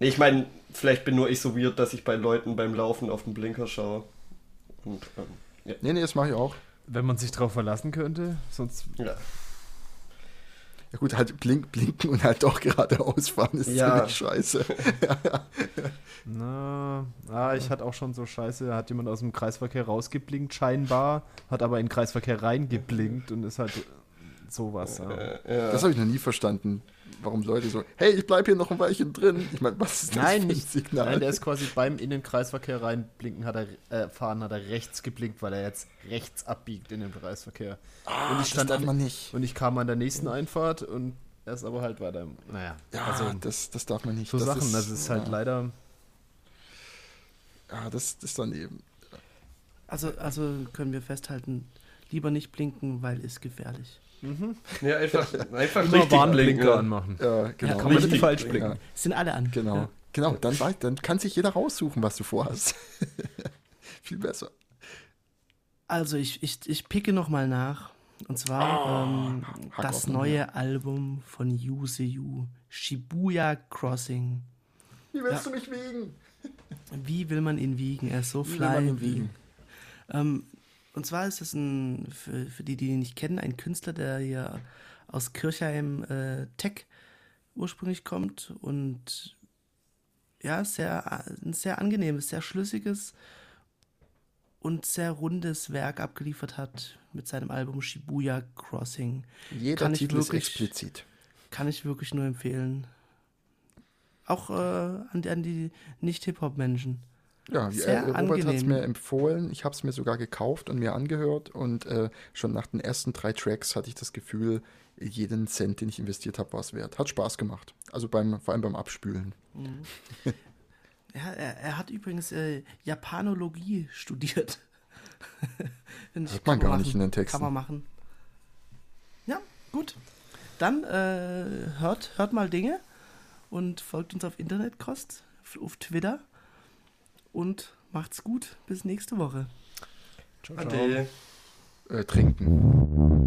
Nee, ich meine, vielleicht bin nur ich so weird, dass ich bei Leuten beim Laufen auf den Blinker schaue. Und, ähm, ja.
Nee, nee, das mache ich auch.
Wenn man sich darauf verlassen könnte, sonst
ja.
Ja gut, halt blink, blinken und halt doch geradeaus fahren ist
Ja.
ziemlich scheiße.
Na, ah, ich hatte auch schon so scheiße, da hat jemand aus dem Kreisverkehr rausgeblinkt, scheinbar, hat aber in den Kreisverkehr reingeblinkt und ist halt sowas. Ja.
Ja.
Das habe ich noch nie verstanden. Warum Leute so, hey, ich bleib hier noch ein Weilchen drin. Ich meine, was ist das
Nein,
für ein
nicht.
Signal?
Nein, der ist quasi beim in den Kreisverkehr reinblinken, hat er, äh, fahren, hat er rechts geblinkt, weil er jetzt rechts abbiegt in den Kreisverkehr.
ah,
und ich
das
stand
darf
an-
man nicht.
Und ich kam an der nächsten Einfahrt und er ist aber halt weiter. Naja,
Ja,
also
das, das darf man nicht.
so
das
Sachen, das ist halt
ja,
leider.
Ja, das, das ist daneben.
Also, also können wir festhalten, lieber nicht blinken, weil ist gefährlich.
Ja, einfach, einfach
Immer Warnblinker anmachen.
Ja, genau.
kann man
nicht
falsch
blinken.
blinken.
Ja,
Sind alle an.
genau.
Ja.
Genau, dann, dann kann sich jeder raussuchen, was du vorhast. Viel besser.
Also ich, ich, ich picke nochmal nach. Und zwar ähm,
Hack
das neue Album von Yuseyu, Shibuya Crossing.
Wie willst du mich wiegen?
Wie will man ihn wiegen? Er ist so
Wie will
fly.
man ihn wiegen?
Ähm, und zwar ist es ein, für, für die, die ihn nicht kennen, ein Künstler, der hier aus Kirchheim äh, Tech ursprünglich kommt und ja, sehr, ein sehr angenehmes, sehr schlüssiges und sehr rundes Werk abgeliefert hat mit seinem Album Shibuya Crossing.
Jeder
Kann
Titel ist
wirklich-
explizit.
Kann ich wirklich nur empfehlen. Auch äh, an, an die Nicht-Hip-Hop-Menschen.
Ja,
Sehr
äh, Robert hat es mir empfohlen. Ich habe es mir sogar gekauft und mir angehört. Und äh, schon nach den ersten drei Tracks hatte ich das Gefühl, jeden Cent, den ich investiert habe, war es wert. Hat Spaß gemacht. Also beim, vor allem beim Abspülen.
Ja, er, er hat übrigens äh, Japanologie studiert.
Hört man gar
machen.
nicht in den Texten.
Kann man machen. Ja, gut. Dann äh, hört, hört mal Dinge und folgt uns auf Internetkost, auf Twitter und macht's gut. Bis nächste Woche.
Ciao, ciao.
Ade.
Äh, trinken.